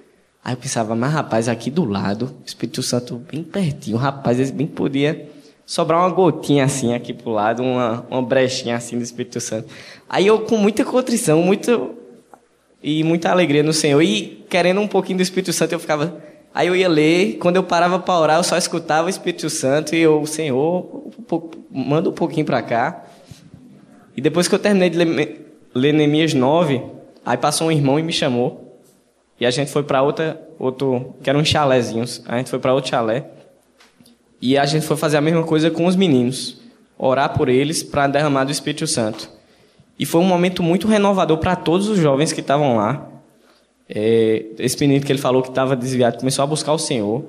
Aí eu pensava, mas rapaz, aqui do lado, o Espírito Santo bem pertinho, rapaz, ele bem podia sobrar uma gotinha assim aqui pro lado, uma, uma brechinha assim do Espírito Santo. Aí eu com muita contrição, muito e muita alegria no Senhor e querendo um pouquinho do Espírito Santo, eu ficava Aí eu ia ler, quando eu parava para orar, eu só escutava o Espírito Santo e eu, Senhor, manda um pouquinho para cá. E depois que eu terminei de ler, ler Neemias 9, aí passou um irmão e me chamou. E a gente foi para outra, outro, que eram uns chalézinhos. A gente foi para outro chalé. E a gente foi fazer a mesma coisa com os meninos, orar por eles para derramar do Espírito Santo. E foi um momento muito renovador para todos os jovens que estavam lá. É, esse menino que ele falou que estava desviado começou a buscar o Senhor.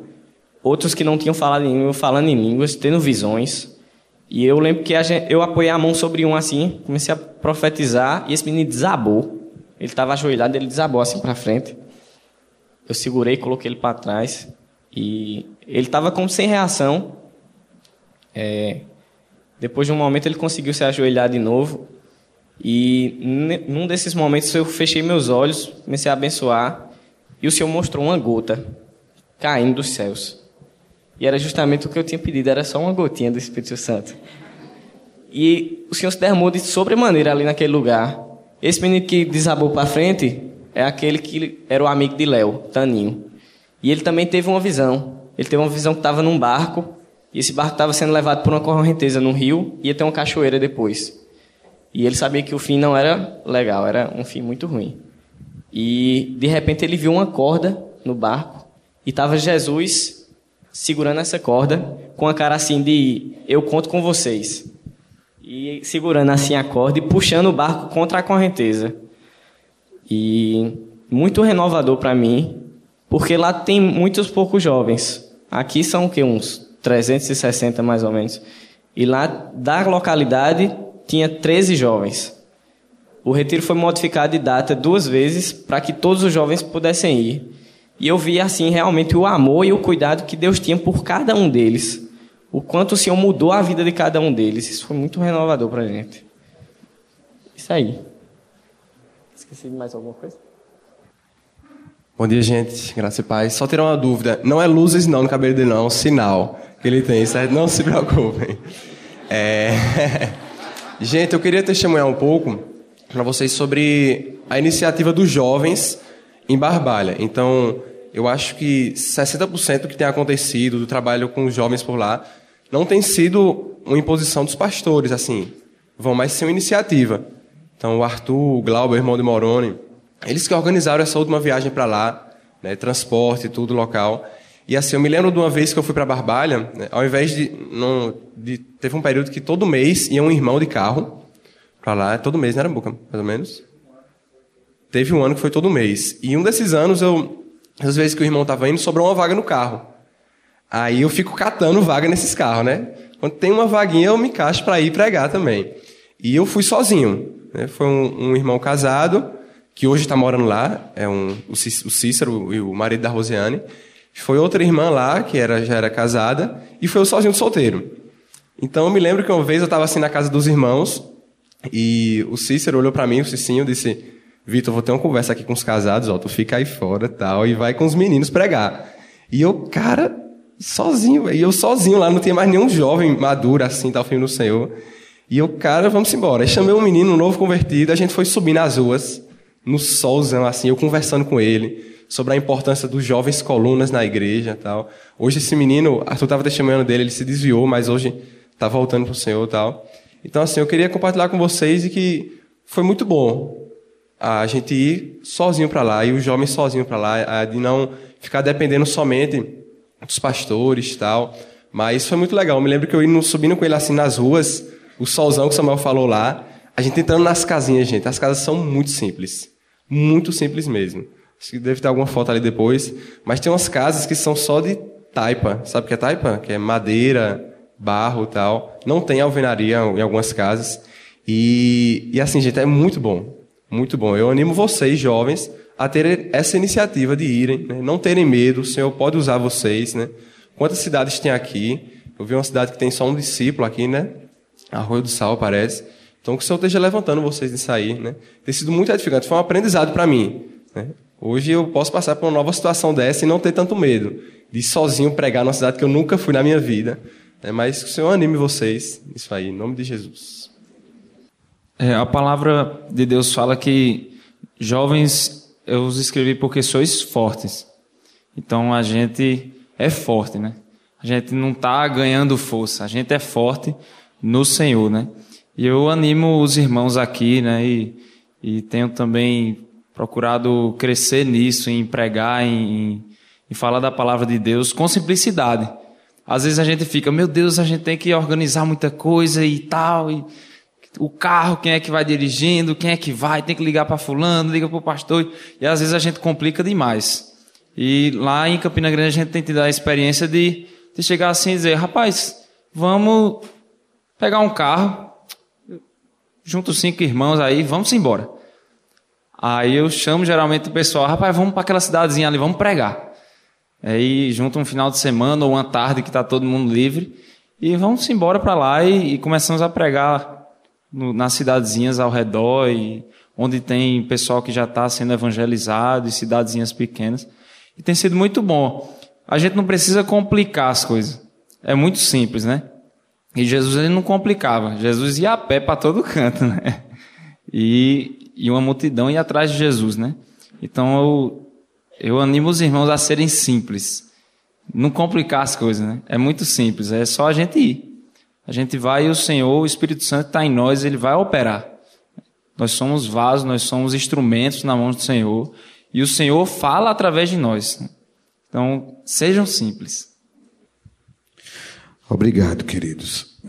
Outros que não tinham falado em língua, falando em línguas, tendo visões. E eu lembro que gente, eu apoiei a mão sobre um assim, comecei a profetizar e esse menino desabou. Ele estava ajoelhado, ele desabou assim para frente. Eu segurei, coloquei ele para trás e ele estava como sem reação. É, depois de um momento ele conseguiu se ajoelhar de novo e num desses momentos eu fechei meus olhos, comecei a abençoar, e o Senhor mostrou uma gota caindo dos céus. E era justamente o que eu tinha pedido, era só uma gotinha do Espírito Santo. E o Senhor se derramou de sobremaneira ali naquele lugar. Esse menino que desabou para frente é aquele que era o amigo de Léo, Taninho. E ele também teve uma visão. Ele teve uma visão que estava num barco, e esse barco estava sendo levado por uma correnteza no rio, e ia ter uma cachoeira depois. E ele sabia que o fim não era legal, era um fim muito ruim. E de repente ele viu uma corda no barco e estava Jesus segurando essa corda com a cara assim de eu conto com vocês. E segurando assim a corda e puxando o barco contra a correnteza. E muito renovador para mim, porque lá tem muitos poucos jovens. Aqui são que uns 360 mais ou menos. E lá da localidade tinha 13 jovens. O retiro foi modificado de data duas vezes para que todos os jovens pudessem ir. E eu vi assim realmente o amor e o cuidado que Deus tinha por cada um deles. O quanto o Senhor mudou a vida de cada um deles. Isso foi muito renovador para a gente. Isso aí. Esqueci de mais alguma coisa? Bom dia, gente. Graças e paz. Só tirar uma dúvida. Não é luzes não no cabelo dele, não. É um sinal que ele tem, certo? Não se preocupem. É... Gente, eu queria testemunhar um pouco para vocês sobre a iniciativa dos jovens em Barbalha. Então, eu acho que 60% do que tem acontecido, do trabalho com os jovens por lá, não tem sido uma imposição dos pastores, assim, vão mais ser uma iniciativa. Então, o Arthur, o Glauber, irmão de Moroni, eles que organizaram essa última viagem para lá, né, transporte, tudo local. E assim, eu me lembro de uma vez que eu fui para Barbalha, né, ao invés de, não, de, Teve um período que todo mês ia um irmão de carro para lá, todo mês, não era boca, mais ou menos. Teve um ano que foi todo mês. E um desses anos, eu, às vezes que o irmão estava indo, sobrou uma vaga no carro. Aí eu fico catando vaga nesses carros, né? Quando tem uma vaguinha, eu me encaixo para ir pregar também. E eu fui sozinho. Né? Foi um, um irmão casado, que hoje está morando lá, é um, o Cícero e o marido da Rosiane. Foi outra irmã lá, que era, já era casada, e foi eu sozinho solteiro. Então eu me lembro que uma vez eu estava assim na casa dos irmãos, E o Cícero olhou para mim, o Cicinho, disse: Vitor, vou ter uma conversa aqui com os casados, ó, tu fica aí fora tal, e vai com os meninos pregar. E eu, cara, sozinho, e eu sozinho lá, não tinha mais nenhum jovem maduro assim, tal, filho no Senhor. E eu, cara, vamos embora. Aí chamei um menino, um novo convertido, a gente foi subir nas ruas, no solzão, assim, eu conversando com ele sobre a importância dos jovens colunas na igreja tal. Hoje esse menino, Arthur estava testemunhando dele, ele se desviou, mas hoje está voltando para o Senhor tal. Então, assim, eu queria compartilhar com vocês e que foi muito bom a gente ir sozinho para lá, e os jovens sozinhos para lá, de não ficar dependendo somente dos pastores tal. Mas isso foi muito legal. Eu me lembro que eu indo, subindo com ele assim nas ruas, o solzão que o Samuel falou lá, a gente entrando nas casinhas, gente. As casas são muito simples. Muito simples mesmo. Acho que deve ter alguma foto ali depois. Mas tem umas casas que são só de taipa. Sabe o que é taipa? Que é madeira, barro e tal. Não tem alvenaria em algumas casas. E, e assim, gente, é muito bom. Muito bom. Eu animo vocês, jovens, a terem essa iniciativa de irem, né? não terem medo. O Senhor pode usar vocês, né? Quantas cidades tem aqui? Eu vi uma cidade que tem só um discípulo aqui, né? Arroio do Sal, parece. Então, que o Senhor esteja levantando vocês de sair, né? Tem sido muito edificante. Foi um aprendizado para mim. Né? Hoje eu posso passar por uma nova situação dessa e não ter tanto medo de sozinho pregar numa cidade que eu nunca fui na minha vida. Né? Mas que o Senhor anime vocês nisso aí, em nome de Jesus. É, a palavra de Deus fala que jovens eu os escrevi porque sois fortes. Então a gente é forte, né? A gente não está ganhando força, a gente é forte no Senhor, né? E eu animo os irmãos aqui, né? E, e tenho também procurado crescer nisso, em pregar, em, em falar da palavra de Deus com simplicidade. Às vezes a gente fica, meu Deus, a gente tem que organizar muita coisa e tal, e o carro, quem é que vai dirigindo, quem é que vai, tem que ligar para fulano, liga para o pastor, e às vezes a gente complica demais. E lá em Campina Grande a gente tem tido a experiência de, de chegar assim e dizer, rapaz, vamos pegar um carro, junto cinco irmãos aí, vamos embora. Aí eu chamo geralmente o pessoal, rapaz, vamos para aquela cidadezinha ali, vamos pregar. Aí junto um final de semana ou uma tarde que está todo mundo livre e vamos embora para lá e, e, começamos a pregar no, nas cidadezinhas ao redor e onde tem pessoal que já está sendo evangelizado e cidadezinhas pequenas. E tem sido muito bom. A gente não precisa complicar as coisas. É muito simples, né? E Jesus ele não complicava. Jesus ia a pé para todo canto, né? E e uma multidão ia atrás de Jesus, né? Então eu, eu animo os irmãos a serem simples, não complicar as coisas, né? É muito simples, é só a gente ir. A gente vai e o Senhor, o Espírito Santo está em nós, ele vai operar. Nós somos vasos, nós somos instrumentos na mão do Senhor e o Senhor fala através de nós. Então, sejam simples. Obrigado, queridos.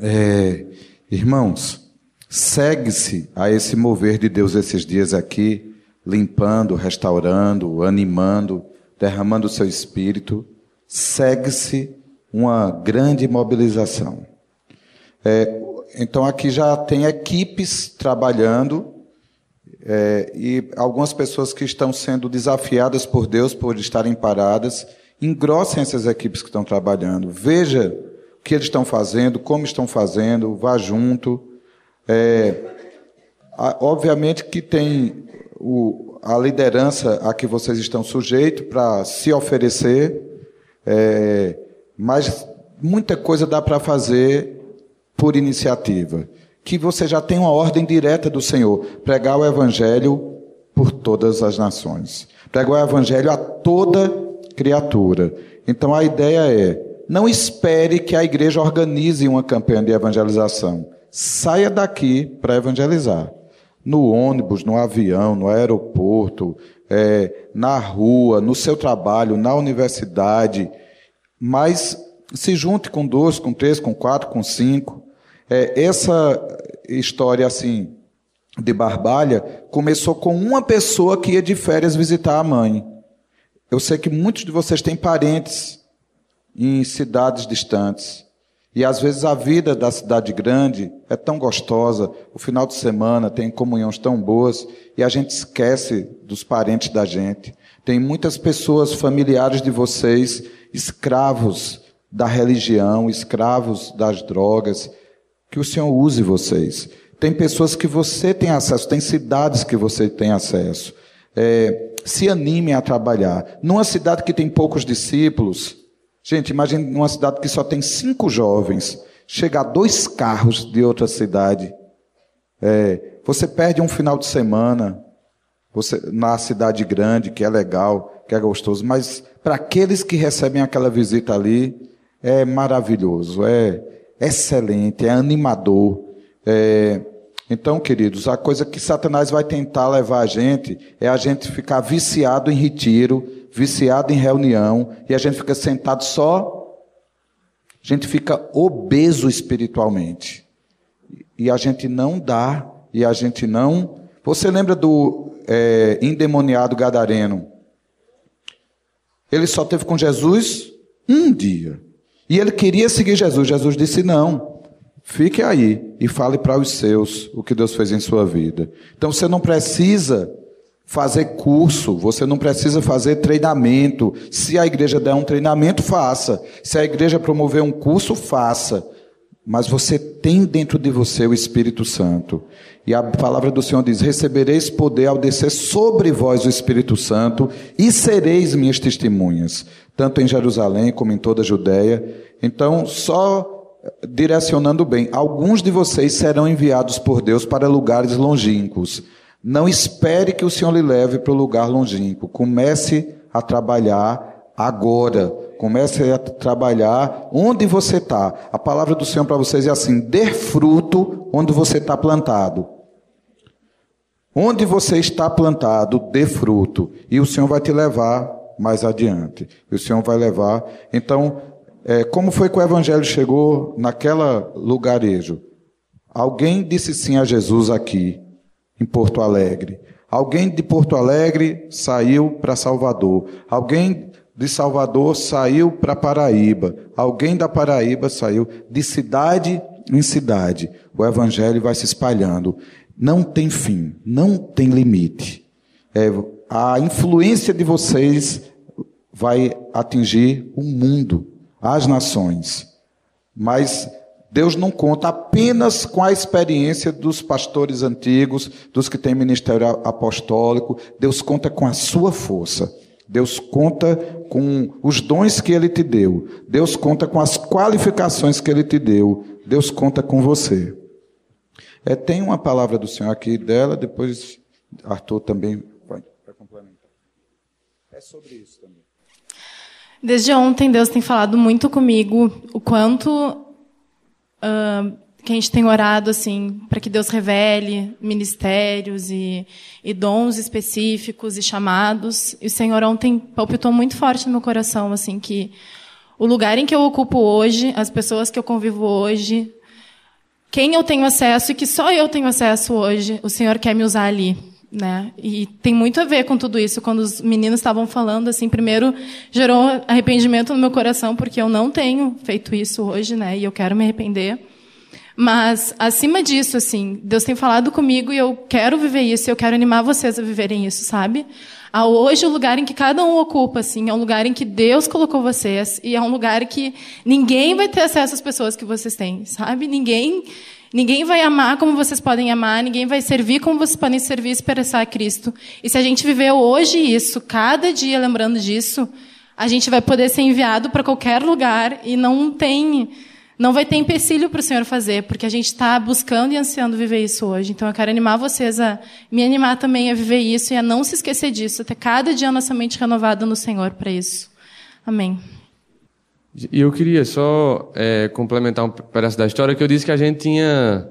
É, irmãos, Segue-se a esse mover de Deus esses dias aqui, limpando, restaurando, animando, derramando o seu espírito. Segue-se uma grande mobilização. É, então aqui já tem equipes trabalhando é, e algumas pessoas que estão sendo desafiadas por Deus por estarem paradas. Engrossem essas equipes que estão trabalhando. Veja o que eles estão fazendo, como estão fazendo, vá junto. É, obviamente que tem o, a liderança a que vocês estão sujeitos para se oferecer, é, mas muita coisa dá para fazer por iniciativa. Que você já tem uma ordem direta do Senhor: pregar o Evangelho por todas as nações, pregar o Evangelho a toda criatura. Então a ideia é: não espere que a igreja organize uma campanha de evangelização. Saia daqui para evangelizar. No ônibus, no avião, no aeroporto, é, na rua, no seu trabalho, na universidade. Mas se junte com dois, com três, com quatro, com cinco. É, essa história assim de Barbalha começou com uma pessoa que ia de férias visitar a mãe. Eu sei que muitos de vocês têm parentes em cidades distantes. E às vezes a vida da cidade grande é tão gostosa, o final de semana tem comunhões tão boas e a gente esquece dos parentes da gente. Tem muitas pessoas familiares de vocês, escravos da religião, escravos das drogas. Que o Senhor use vocês. Tem pessoas que você tem acesso, tem cidades que você tem acesso. É, se animem a trabalhar. Numa cidade que tem poucos discípulos, gente, imagine numa cidade que só tem cinco jovens, chegar dois carros de outra cidade. É, você perde um final de semana você, na cidade grande, que é legal, que é gostoso, mas para aqueles que recebem aquela visita ali, é maravilhoso, é excelente, é animador. É... Então, queridos, a coisa que Satanás vai tentar levar a gente é a gente ficar viciado em retiro, viciado em reunião, e a gente fica sentado só, a gente fica obeso espiritualmente. E a gente não dá, e a gente não. Você lembra do é, endemoniado gadareno? Ele só teve com Jesus um dia. E ele queria seguir Jesus. Jesus disse: Não, fique aí e fale para os seus o que Deus fez em sua vida. Então você não precisa fazer curso, você não precisa fazer treinamento. Se a igreja der um treinamento, faça. Se a igreja promover um curso, faça. Mas você tem dentro de você o Espírito Santo. E a palavra do Senhor diz: Recebereis poder ao descer sobre vós o Espírito Santo, e sereis minhas testemunhas, tanto em Jerusalém como em toda a Judéia. Então, só direcionando bem, alguns de vocês serão enviados por Deus para lugares longínquos. Não espere que o Senhor lhe leve para o lugar longínquo. Comece a trabalhar agora. Comece a trabalhar onde você está. A palavra do Senhor para vocês é assim: dê fruto onde você está plantado. Onde você está plantado, dê fruto. E o Senhor vai te levar mais adiante. E o Senhor vai levar. Então, é, como foi que o Evangelho chegou naquela lugarejo? Alguém disse sim a Jesus aqui, em Porto Alegre. Alguém de Porto Alegre saiu para Salvador. Alguém de Salvador saiu para Paraíba, alguém da Paraíba saiu de cidade em cidade. O evangelho vai se espalhando. Não tem fim, não tem limite. É, a influência de vocês vai atingir o mundo, as nações. Mas Deus não conta apenas com a experiência dos pastores antigos, dos que têm ministério apostólico. Deus conta com a sua força. Deus conta com os dons que Ele te deu. Deus conta com as qualificações que Ele te deu. Deus conta com você. É, tem uma palavra do Senhor aqui dela, depois Arthur também. É sobre isso também. Desde ontem, Deus tem falado muito comigo o quanto uh, que a gente tem orado assim para que Deus revele ministérios e, e, dons específicos e chamados. E o Senhor ontem palpitou muito forte no meu coração assim que o lugar em que eu ocupo hoje, as pessoas que eu convivo hoje, quem eu tenho acesso e que só eu tenho acesso hoje, o Senhor quer me usar ali. Né? E tem muito a ver com tudo isso. Quando os meninos estavam falando, assim, primeiro gerou arrependimento no meu coração porque eu não tenho feito isso hoje, né? E eu quero me arrepender. Mas, acima disso, assim, Deus tem falado comigo e eu quero viver isso, eu quero animar vocês a viverem isso, sabe? A hoje, o lugar em que cada um ocupa, assim, é um lugar em que Deus colocou vocês e é um lugar que ninguém vai ter acesso às pessoas que vocês têm, sabe? Ninguém, ninguém vai amar como vocês podem amar, ninguém vai servir como vocês podem servir e expressar a Cristo. E se a gente viver hoje isso, cada dia lembrando disso, a gente vai poder ser enviado para qualquer lugar e não tem não vai ter empecilho para o Senhor fazer, porque a gente está buscando e ansiando viver isso hoje. Então eu quero animar vocês a me animar também a viver isso e a não se esquecer disso, a ter cada dia a nossa mente renovada no Senhor para isso. Amém. E eu queria só é, complementar um pedaço da história que eu disse que a gente tinha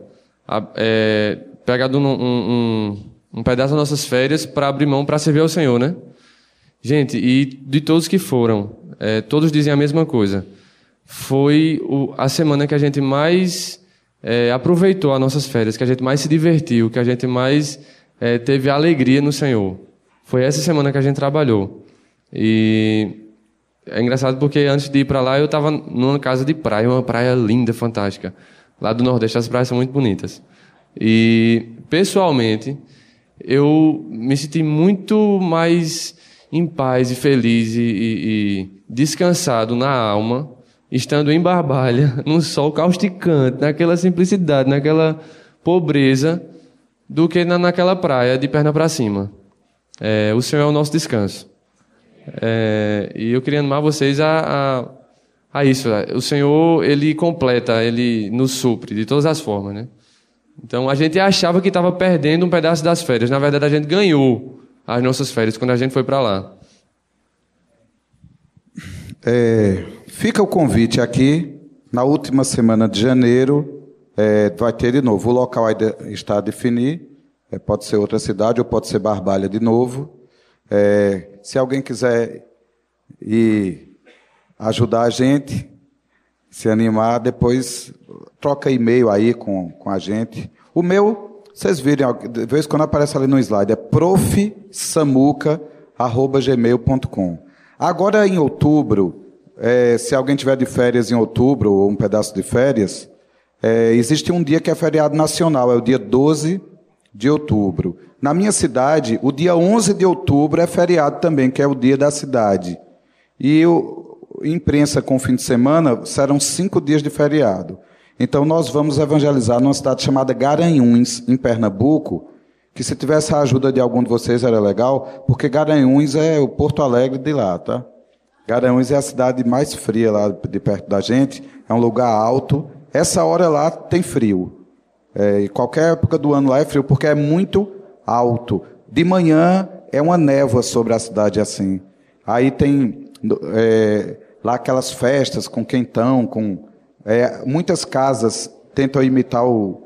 é, pegado um, um, um, pedaço das nossas férias para abrir mão para servir ao Senhor, né? Gente, e de todos que foram, é, todos dizem a mesma coisa foi o, a semana que a gente mais é, aproveitou as nossas férias, que a gente mais se divertiu, que a gente mais é, teve alegria no Senhor. Foi essa semana que a gente trabalhou. E é engraçado porque antes de ir para lá eu estava numa casa de praia, uma praia linda, fantástica. Lá do Nordeste as praias são muito bonitas. E pessoalmente eu me senti muito mais em paz e feliz e, e, e descansado na alma estando em Barbalha, num sol causticante, naquela simplicidade, naquela pobreza do que na, naquela praia de perna para cima. É, o Senhor é o nosso descanso. É, e eu queria animar vocês a, a, a, isso. O Senhor, Ele completa, Ele nos supre de todas as formas, né? Então, a gente achava que estava perdendo um pedaço das férias. Na verdade, a gente ganhou as nossas férias quando a gente foi para lá. É, fica o convite aqui. Na última semana de janeiro, é, vai ter de novo. O local ainda está a definir. É, pode ser outra cidade ou pode ser Barbalha de novo. É, se alguém quiser ir ajudar a gente, se animar, depois troca e-mail aí com, com a gente. O meu, vocês virem, de vez em quando aparece ali no slide, é profsamuca.gmail.com. Agora em outubro, é, se alguém tiver de férias em outubro, ou um pedaço de férias, é, existe um dia que é feriado nacional, é o dia 12 de outubro. Na minha cidade, o dia 11 de outubro é feriado também, que é o dia da cidade. E o, imprensa com fim de semana serão cinco dias de feriado. Então nós vamos evangelizar numa cidade chamada Garanhuns, em Pernambuco, que se tivesse a ajuda de algum de vocês era legal, porque Garanhuns é o Porto Alegre de lá, tá? Garanhuns é a cidade mais fria lá de perto da gente, é um lugar alto. Essa hora lá tem frio. É, qualquer época do ano lá é frio, porque é muito alto. De manhã é uma névoa sobre a cidade assim. Aí tem é, lá aquelas festas com quentão, com é, muitas casas tentam imitar o,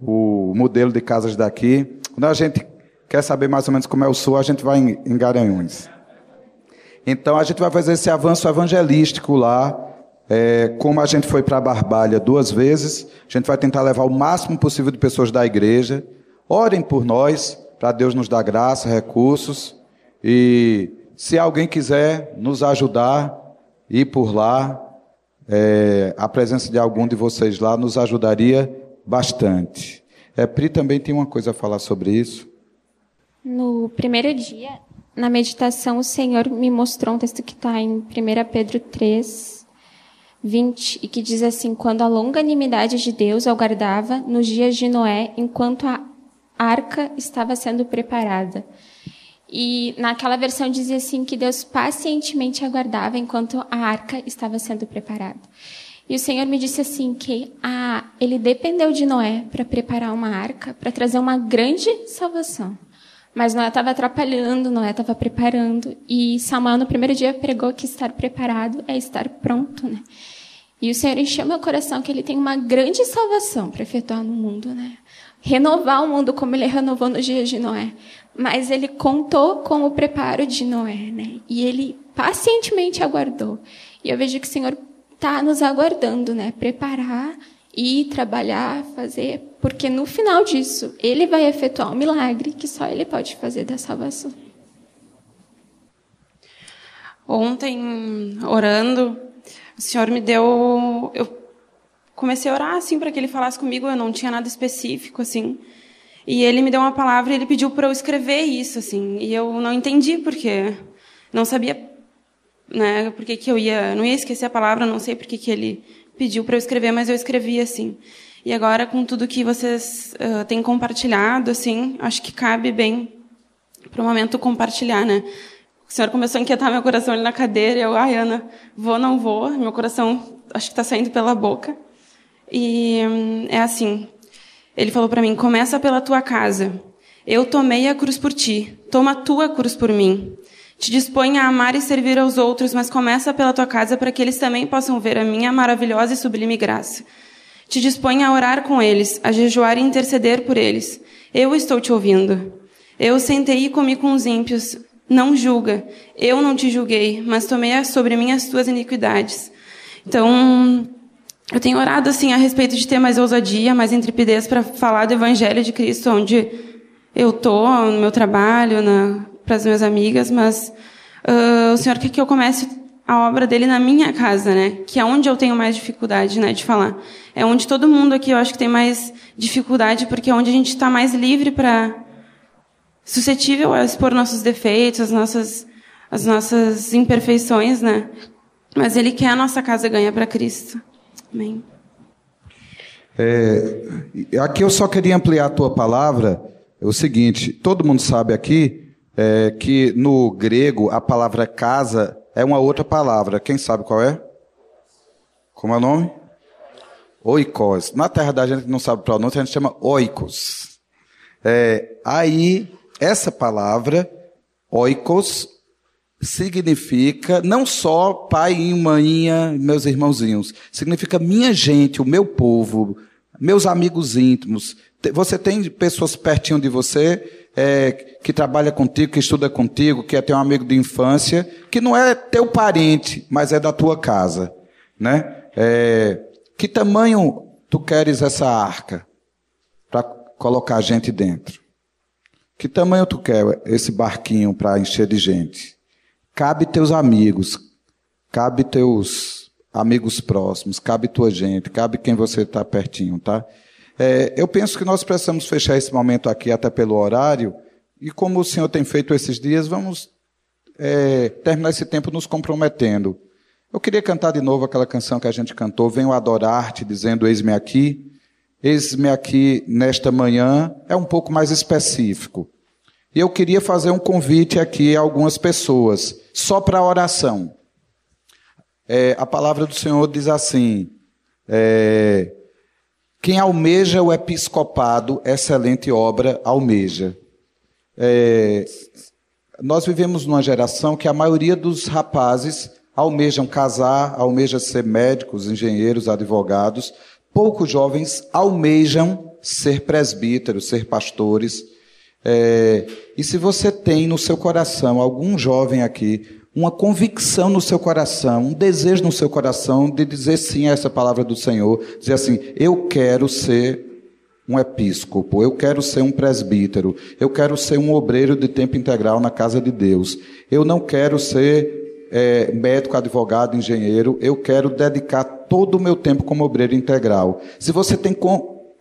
o modelo de casas daqui. Quando a gente quer saber mais ou menos como é o sul, a gente vai em, em Garanhuns. Então a gente vai fazer esse avanço evangelístico lá. É, como a gente foi para a Barbalha duas vezes, a gente vai tentar levar o máximo possível de pessoas da igreja. Orem por nós, para Deus nos dar graça, recursos. E se alguém quiser nos ajudar, ir por lá, é, a presença de algum de vocês lá nos ajudaria bastante. É, Pri também tem uma coisa a falar sobre isso. No primeiro dia, na meditação, o Senhor me mostrou um texto que está em 1 Pedro 3, 20, e que diz assim: Quando a longanimidade de Deus aguardava nos dias de Noé, enquanto a arca estava sendo preparada. E naquela versão dizia assim que Deus pacientemente aguardava enquanto a arca estava sendo preparada. E o Senhor me disse assim que a, ele dependeu de Noé para preparar uma arca, para trazer uma grande salvação. Mas Noé estava atrapalhando, Noé estava preparando. E Samuel, no primeiro dia, pregou que estar preparado é estar pronto, né? E o Senhor encheu meu coração que ele tem uma grande salvação para efetuar no mundo, né? Renovar o mundo como ele renovou nos dias de Noé. Mas ele contou com o preparo de Noé, né? E ele pacientemente aguardou. E eu vejo que o Senhor está nos aguardando, né? Preparar e trabalhar, fazer, porque no final disso, ele vai efetuar um milagre que só ele pode fazer da salvação. Ontem, orando, o Senhor me deu. Eu comecei a orar assim para que ele falasse comigo, eu não tinha nada específico assim. E ele me deu uma palavra e ele pediu para eu escrever isso assim, e eu não entendi porque não sabia, né, porque que eu ia, não ia esquecer a palavra, não sei porque que ele pediu para eu escrever, mas eu escrevi assim. E agora com tudo que vocês uh, têm compartilhado assim, acho que cabe bem para o momento compartilhar, né? O Senhor começou a inquietar meu coração ali na cadeira, eu, ai, Ana, vou, não vou. Meu coração acho que está saindo pela boca. E hum, é assim. Ele falou para mim: começa pela tua casa. Eu tomei a cruz por ti. Toma a tua cruz por mim. Te dispõe a amar e servir aos outros, mas começa pela tua casa para que eles também possam ver a minha maravilhosa e sublime graça. Te dispõe a orar com eles, a jejuar e interceder por eles. Eu estou te ouvindo. Eu sentei e comi com os ímpios, não julga. Eu não te julguei, mas tomei sobre mim as tuas iniquidades. Então, eu tenho orado assim a respeito de ter mais ousadia, mais intrepidez para falar do evangelho de Cristo onde eu tô, no meu trabalho, para as minhas amigas, mas uh, o Senhor quer que eu comece a obra dele na minha casa, né? Que é onde eu tenho mais dificuldade, né, de falar. É onde todo mundo aqui eu acho que tem mais dificuldade, porque é onde a gente está mais livre para suscetível a expor nossos defeitos, as nossas, as nossas imperfeições, né? Mas Ele quer a nossa casa ganha para Cristo. Amém. É, aqui eu só queria ampliar a tua palavra. É o seguinte: todo mundo sabe aqui é, que no grego a palavra casa é uma outra palavra. Quem sabe qual é? Como é o nome? Oikos. Na terra da gente que não sabe o pronúncio, a gente chama oikos. É, aí, essa palavra, oikos, significa não só pai e mãe, meus irmãozinhos, significa minha gente, o meu povo, meus amigos íntimos. Você tem pessoas pertinho de você é, que trabalha contigo, que estuda contigo, que é teu amigo de infância, que não é teu parente, mas é da tua casa, né? É, que tamanho tu queres essa arca para colocar gente dentro? Que tamanho tu quer esse barquinho para encher de gente? Cabe teus amigos, cabe teus amigos próximos, cabe tua gente, cabe quem você está pertinho, tá? É, eu penso que nós precisamos fechar esse momento aqui até pelo horário, e como o Senhor tem feito esses dias, vamos é, terminar esse tempo nos comprometendo. Eu queria cantar de novo aquela canção que a gente cantou, Venho adorar-te, dizendo, eis-me aqui. Eis-me aqui nesta manhã, é um pouco mais específico. E eu queria fazer um convite aqui a algumas pessoas, só para oração. É, a palavra do Senhor diz assim: é, quem almeja o episcopado, excelente obra almeja. É, nós vivemos numa geração que a maioria dos rapazes almejam casar, almejam ser médicos, engenheiros, advogados. Poucos jovens almejam ser presbíteros, ser pastores. É, e se você tem no seu coração algum jovem aqui, uma convicção no seu coração, um desejo no seu coração de dizer sim a essa palavra do Senhor, dizer assim: eu quero ser um episcopo, eu quero ser um presbítero, eu quero ser um obreiro de tempo integral na casa de Deus, eu não quero ser é, médico, advogado, engenheiro, eu quero dedicar todo o meu tempo como obreiro integral. Se você tem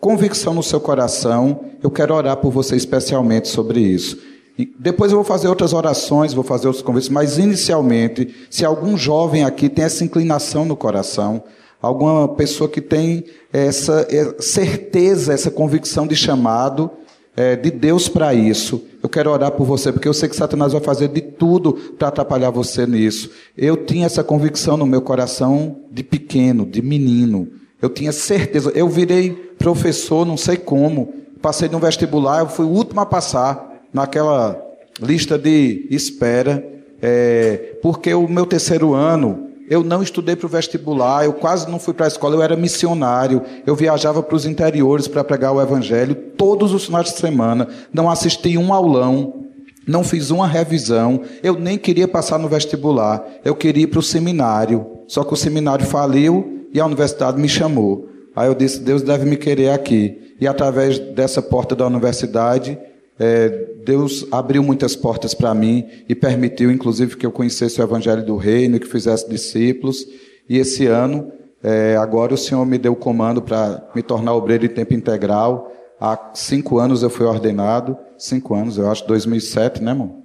convicção no seu coração, eu quero orar por você especialmente sobre isso. E depois eu vou fazer outras orações, vou fazer outros convites, mas inicialmente, se algum jovem aqui tem essa inclinação no coração, alguma pessoa que tem essa certeza, essa convicção de chamado é, de Deus para isso, eu quero orar por você, porque eu sei que Satanás vai fazer de tudo para atrapalhar você nisso. Eu tinha essa convicção no meu coração de pequeno, de menino. Eu tinha certeza. Eu virei professor, não sei como. Passei no vestibular, eu fui o último a passar naquela lista de espera, é, porque o meu terceiro ano eu não estudei para o vestibular, eu quase não fui para a escola, eu era missionário, eu viajava para os interiores para pregar o evangelho todos os finais de semana, não assisti um aulão, não fiz uma revisão, eu nem queria passar no vestibular, eu queria ir para o seminário, só que o seminário faliu e a universidade me chamou. Aí eu disse: Deus deve me querer aqui. E através dessa porta da universidade, é, Deus abriu muitas portas para mim e permitiu, inclusive, que eu conhecesse o Evangelho do Reino, que fizesse discípulos. E esse ano, é, agora o Senhor me deu o comando para me tornar obreiro de tempo integral. Há cinco anos eu fui ordenado. Cinco anos, eu acho, 2007, né, irmão? Não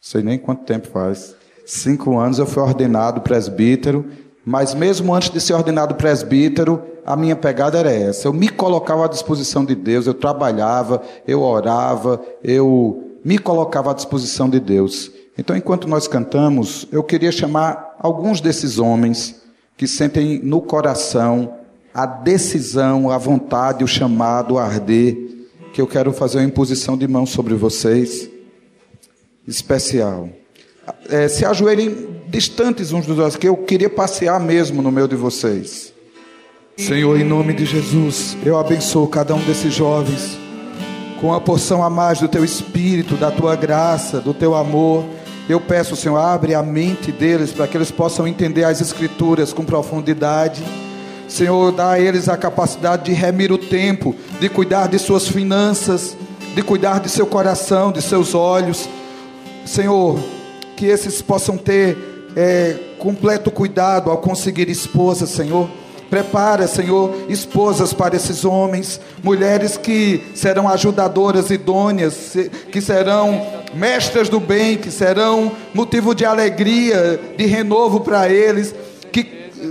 sei nem quanto tempo faz. Cinco anos eu fui ordenado presbítero mas mesmo antes de ser ordenado presbítero, a minha pegada era essa. Eu me colocava à disposição de Deus, eu trabalhava, eu orava, eu me colocava à disposição de Deus. Então, enquanto nós cantamos, eu queria chamar alguns desses homens que sentem no coração a decisão, a vontade, o chamado, o arder, que eu quero fazer uma imposição de mão sobre vocês, especial. É, se ajoelhem distantes uns dos outros, que eu queria passear mesmo no meio de vocês. Senhor, em nome de Jesus, eu abençoo cada um desses jovens com a porção a mais do teu espírito, da tua graça, do teu amor. Eu peço, Senhor, abre a mente deles para que eles possam entender as escrituras com profundidade. Senhor, dá a eles a capacidade de remir o tempo, de cuidar de suas finanças, de cuidar de seu coração, de seus olhos. Senhor, que esses possam ter é, completo cuidado ao conseguir esposa, Senhor. Prepara, Senhor, esposas para esses homens, mulheres que serão ajudadoras idôneas, que serão mestras do bem, que serão motivo de alegria, de renovo para eles, que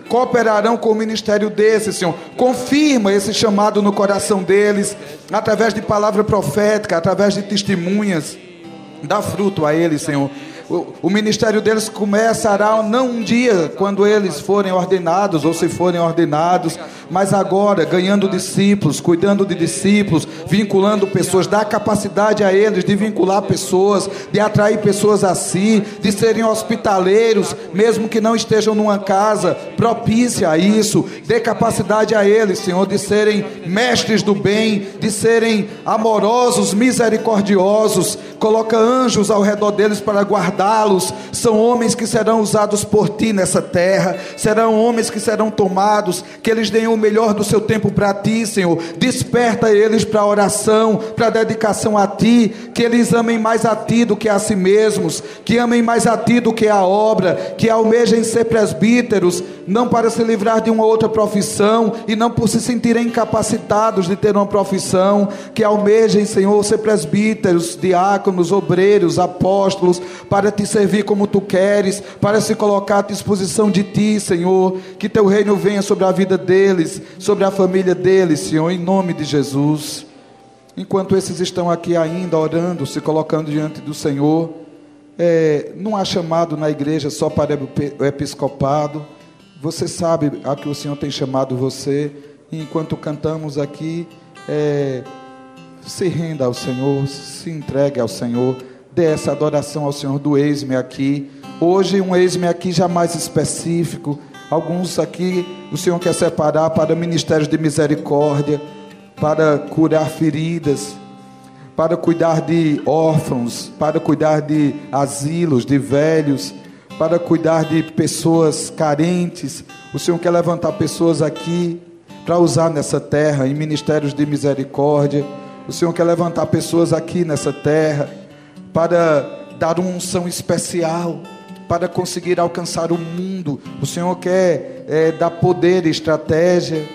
cooperarão com o ministério desse, Senhor. Confirma esse chamado no coração deles, através de palavra profética, através de testemunhas. Dá fruto a eles, Senhor. O, o ministério deles começará não um dia quando eles forem ordenados ou se forem ordenados, mas agora ganhando discípulos, cuidando de discípulos, vinculando pessoas, dá capacidade a eles de vincular pessoas, de atrair pessoas a si, de serem hospitaleiros, mesmo que não estejam numa casa, propícia a isso, dê capacidade a eles, Senhor, de serem mestres do bem, de serem amorosos, misericordiosos, coloca anjos ao redor deles para guardá-los. São homens que serão usados por ti nessa terra, serão homens que serão tomados, que eles deem o melhor do seu tempo para ti, Senhor. Desperta eles para a oração, para a dedicação a ti, que eles amem mais a ti do que a si mesmos, que amem mais a ti do que a obra, que almejem ser presbíteros, não para se livrar de uma outra profissão e não por se sentirem incapacitados de ter uma profissão, que almejem, Senhor, ser presbíteros, diáconos diáconos, obreiros, apóstolos, para te servir como tu queres, para se colocar à disposição de ti, Senhor. Que teu reino venha sobre a vida deles, sobre a família deles, Senhor, em nome de Jesus. Enquanto esses estão aqui ainda orando, se colocando diante do Senhor, é, não há chamado na igreja só para o episcopado. Você sabe a que o Senhor tem chamado você. E enquanto cantamos aqui, é, se renda ao Senhor, se entregue ao Senhor, dê essa adoração ao Senhor do ex-me aqui. Hoje, um ex-me aqui já mais específico. Alguns aqui o Senhor quer separar para ministérios de misericórdia, para curar feridas, para cuidar de órfãos, para cuidar de asilos, de velhos, para cuidar de pessoas carentes. O Senhor quer levantar pessoas aqui para usar nessa terra em ministérios de misericórdia. O Senhor quer levantar pessoas aqui nessa terra para dar uma unção especial, para conseguir alcançar o mundo. O Senhor quer é, dar poder e estratégia.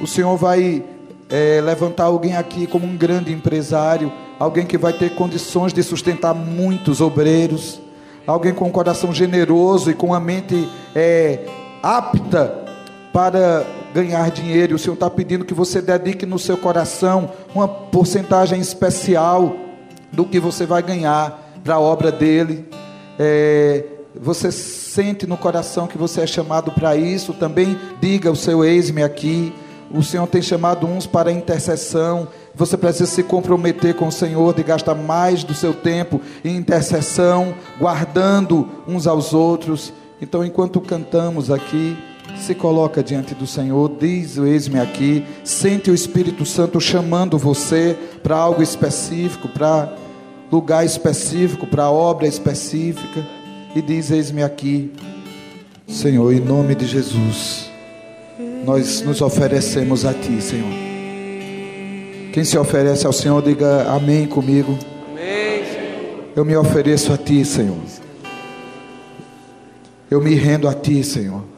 O Senhor vai é, levantar alguém aqui como um grande empresário, alguém que vai ter condições de sustentar muitos obreiros, alguém com um coração generoso e com a mente é, apta para ganhar dinheiro. O Senhor está pedindo que você dedique no seu coração uma porcentagem especial do que você vai ganhar para a obra dele. É, você sente no coração que você é chamado para isso, também diga o seu ex-me aqui. O Senhor tem chamado uns para intercessão. Você precisa se comprometer com o Senhor de gastar mais do seu tempo em intercessão, guardando uns aos outros. Então, enquanto cantamos aqui, se coloca diante do Senhor, diz: Eis-me aqui. Sente o Espírito Santo chamando você para algo específico, para lugar específico, para obra específica. E diz: Eis-me aqui, Senhor, em nome de Jesus. Nós nos oferecemos a Ti, Senhor. Quem se oferece ao Senhor, diga amém comigo. Amém, Senhor. Eu me ofereço a Ti, Senhor. Eu me rendo a Ti, Senhor.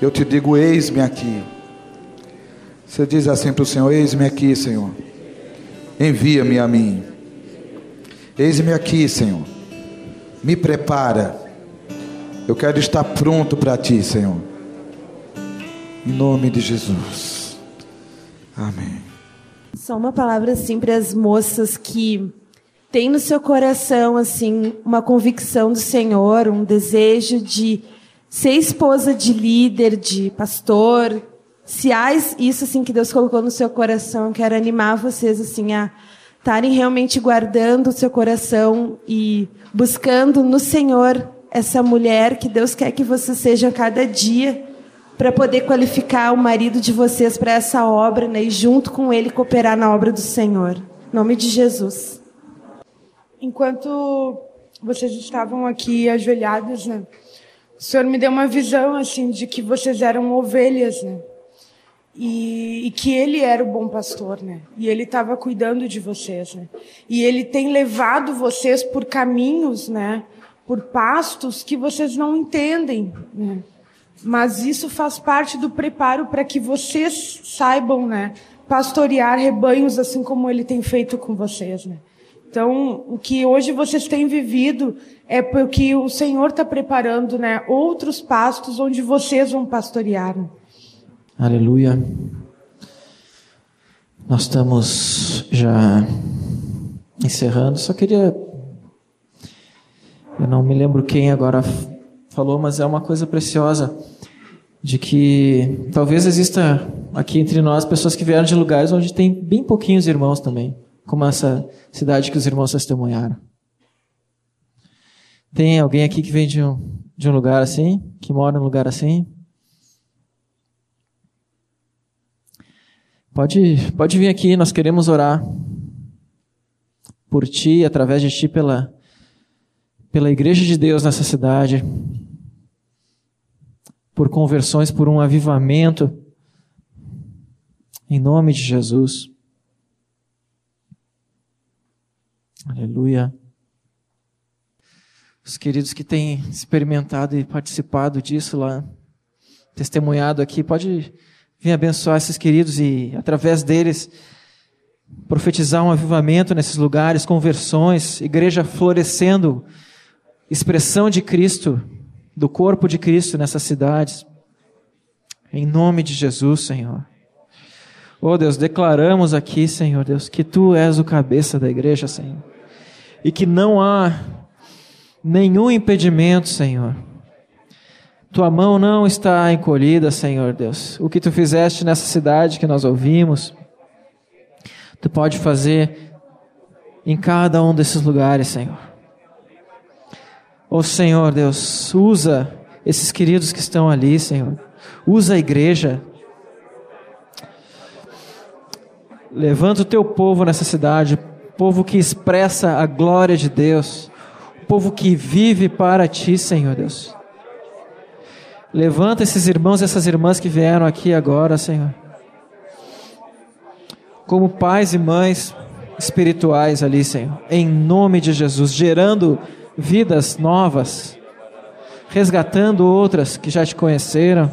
Eu te digo: eis-me aqui. Você diz assim para o Senhor: Eis-me aqui, Senhor. Envia-me a mim. Eis-me aqui, Senhor. Me prepara. Eu quero estar pronto para ti, Senhor. Em nome de Jesus. Amém. Só uma palavra assim para as moças que têm no seu coração assim uma convicção do Senhor, um desejo de ser esposa de líder, de pastor, se há isso assim que Deus colocou no seu coração, eu quero animar vocês assim a estarem realmente guardando o seu coração e buscando no Senhor essa mulher que Deus quer que você seja cada dia para poder qualificar o marido de vocês para essa obra, né, e junto com ele cooperar na obra do Senhor. Em nome de Jesus. Enquanto vocês estavam aqui ajoelhados, né, o Senhor me deu uma visão assim de que vocês eram ovelhas, né? E, e que Ele era o bom pastor, né? E Ele estava cuidando de vocês, né? E Ele tem levado vocês por caminhos, né? Por pastos que vocês não entendem, né? Mas isso faz parte do preparo para que vocês saibam, né? Pastorear rebanhos assim como Ele tem feito com vocês, né? Então, o que hoje vocês têm vivido é porque o Senhor está preparando né, outros pastos onde vocês vão pastorear. Aleluia. Nós estamos já encerrando. Só queria. Eu não me lembro quem agora falou, mas é uma coisa preciosa de que talvez exista aqui entre nós pessoas que vieram de lugares onde tem bem pouquinhos irmãos também como essa cidade que os irmãos testemunharam. Tem alguém aqui que vem de um, de um lugar assim? Que mora num lugar assim? Pode, pode vir aqui, nós queremos orar por ti, através de ti, pela, pela igreja de Deus nessa cidade, por conversões, por um avivamento, em nome de Jesus. Aleluia. Os queridos que têm experimentado e participado disso lá, testemunhado aqui, pode vir abençoar esses queridos e, através deles, profetizar um avivamento nesses lugares, conversões, igreja florescendo, expressão de Cristo, do corpo de Cristo nessas cidades. Em nome de Jesus, Senhor. Oh Deus, declaramos aqui, Senhor Deus, que Tu és o cabeça da igreja, Senhor. E que não há nenhum impedimento, Senhor. Tua mão não está encolhida, Senhor Deus. O que Tu fizeste nessa cidade que nós ouvimos, Tu pode fazer em cada um desses lugares, Senhor. Oh Senhor Deus, usa esses queridos que estão ali, Senhor. Usa a igreja Levanta o teu povo nessa cidade, povo que expressa a glória de Deus, povo que vive para ti, Senhor Deus. Levanta esses irmãos e essas irmãs que vieram aqui agora, Senhor. Como pais e mães espirituais ali, Senhor. Em nome de Jesus, gerando vidas novas, resgatando outras que já te conheceram.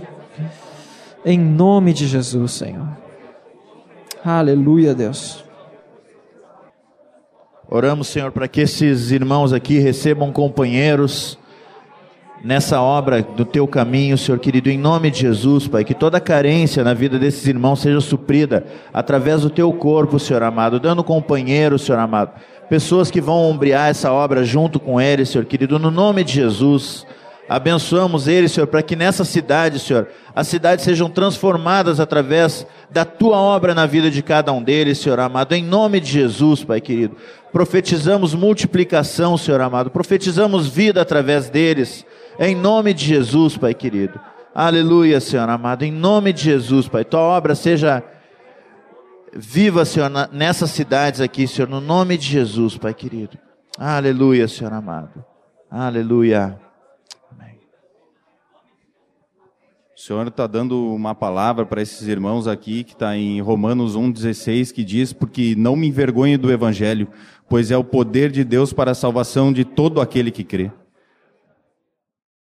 Em nome de Jesus, Senhor. Aleluia, Deus. Oramos, Senhor, para que esses irmãos aqui recebam companheiros nessa obra do teu caminho, Senhor querido, em nome de Jesus, Pai, que toda carência na vida desses irmãos seja suprida através do teu corpo, Senhor amado, dando companheiros, Senhor amado, pessoas que vão ombrear essa obra junto com eles, Senhor querido, no nome de Jesus. Abençoamos eles, Senhor, para que nessa cidade, Senhor, as cidades sejam transformadas através da tua obra na vida de cada um deles, Senhor amado, em nome de Jesus, Pai querido. Profetizamos multiplicação, Senhor amado, profetizamos vida através deles, em nome de Jesus, Pai querido. Aleluia, Senhor amado, em nome de Jesus, Pai. Tua obra seja viva, Senhor, nessas cidades aqui, Senhor, no nome de Jesus, Pai querido. Aleluia, Senhor amado. Aleluia. O Senhor está dando uma palavra para esses irmãos aqui, que está em Romanos 1,16, que diz: Porque não me envergonhe do Evangelho, pois é o poder de Deus para a salvação de todo aquele que crê.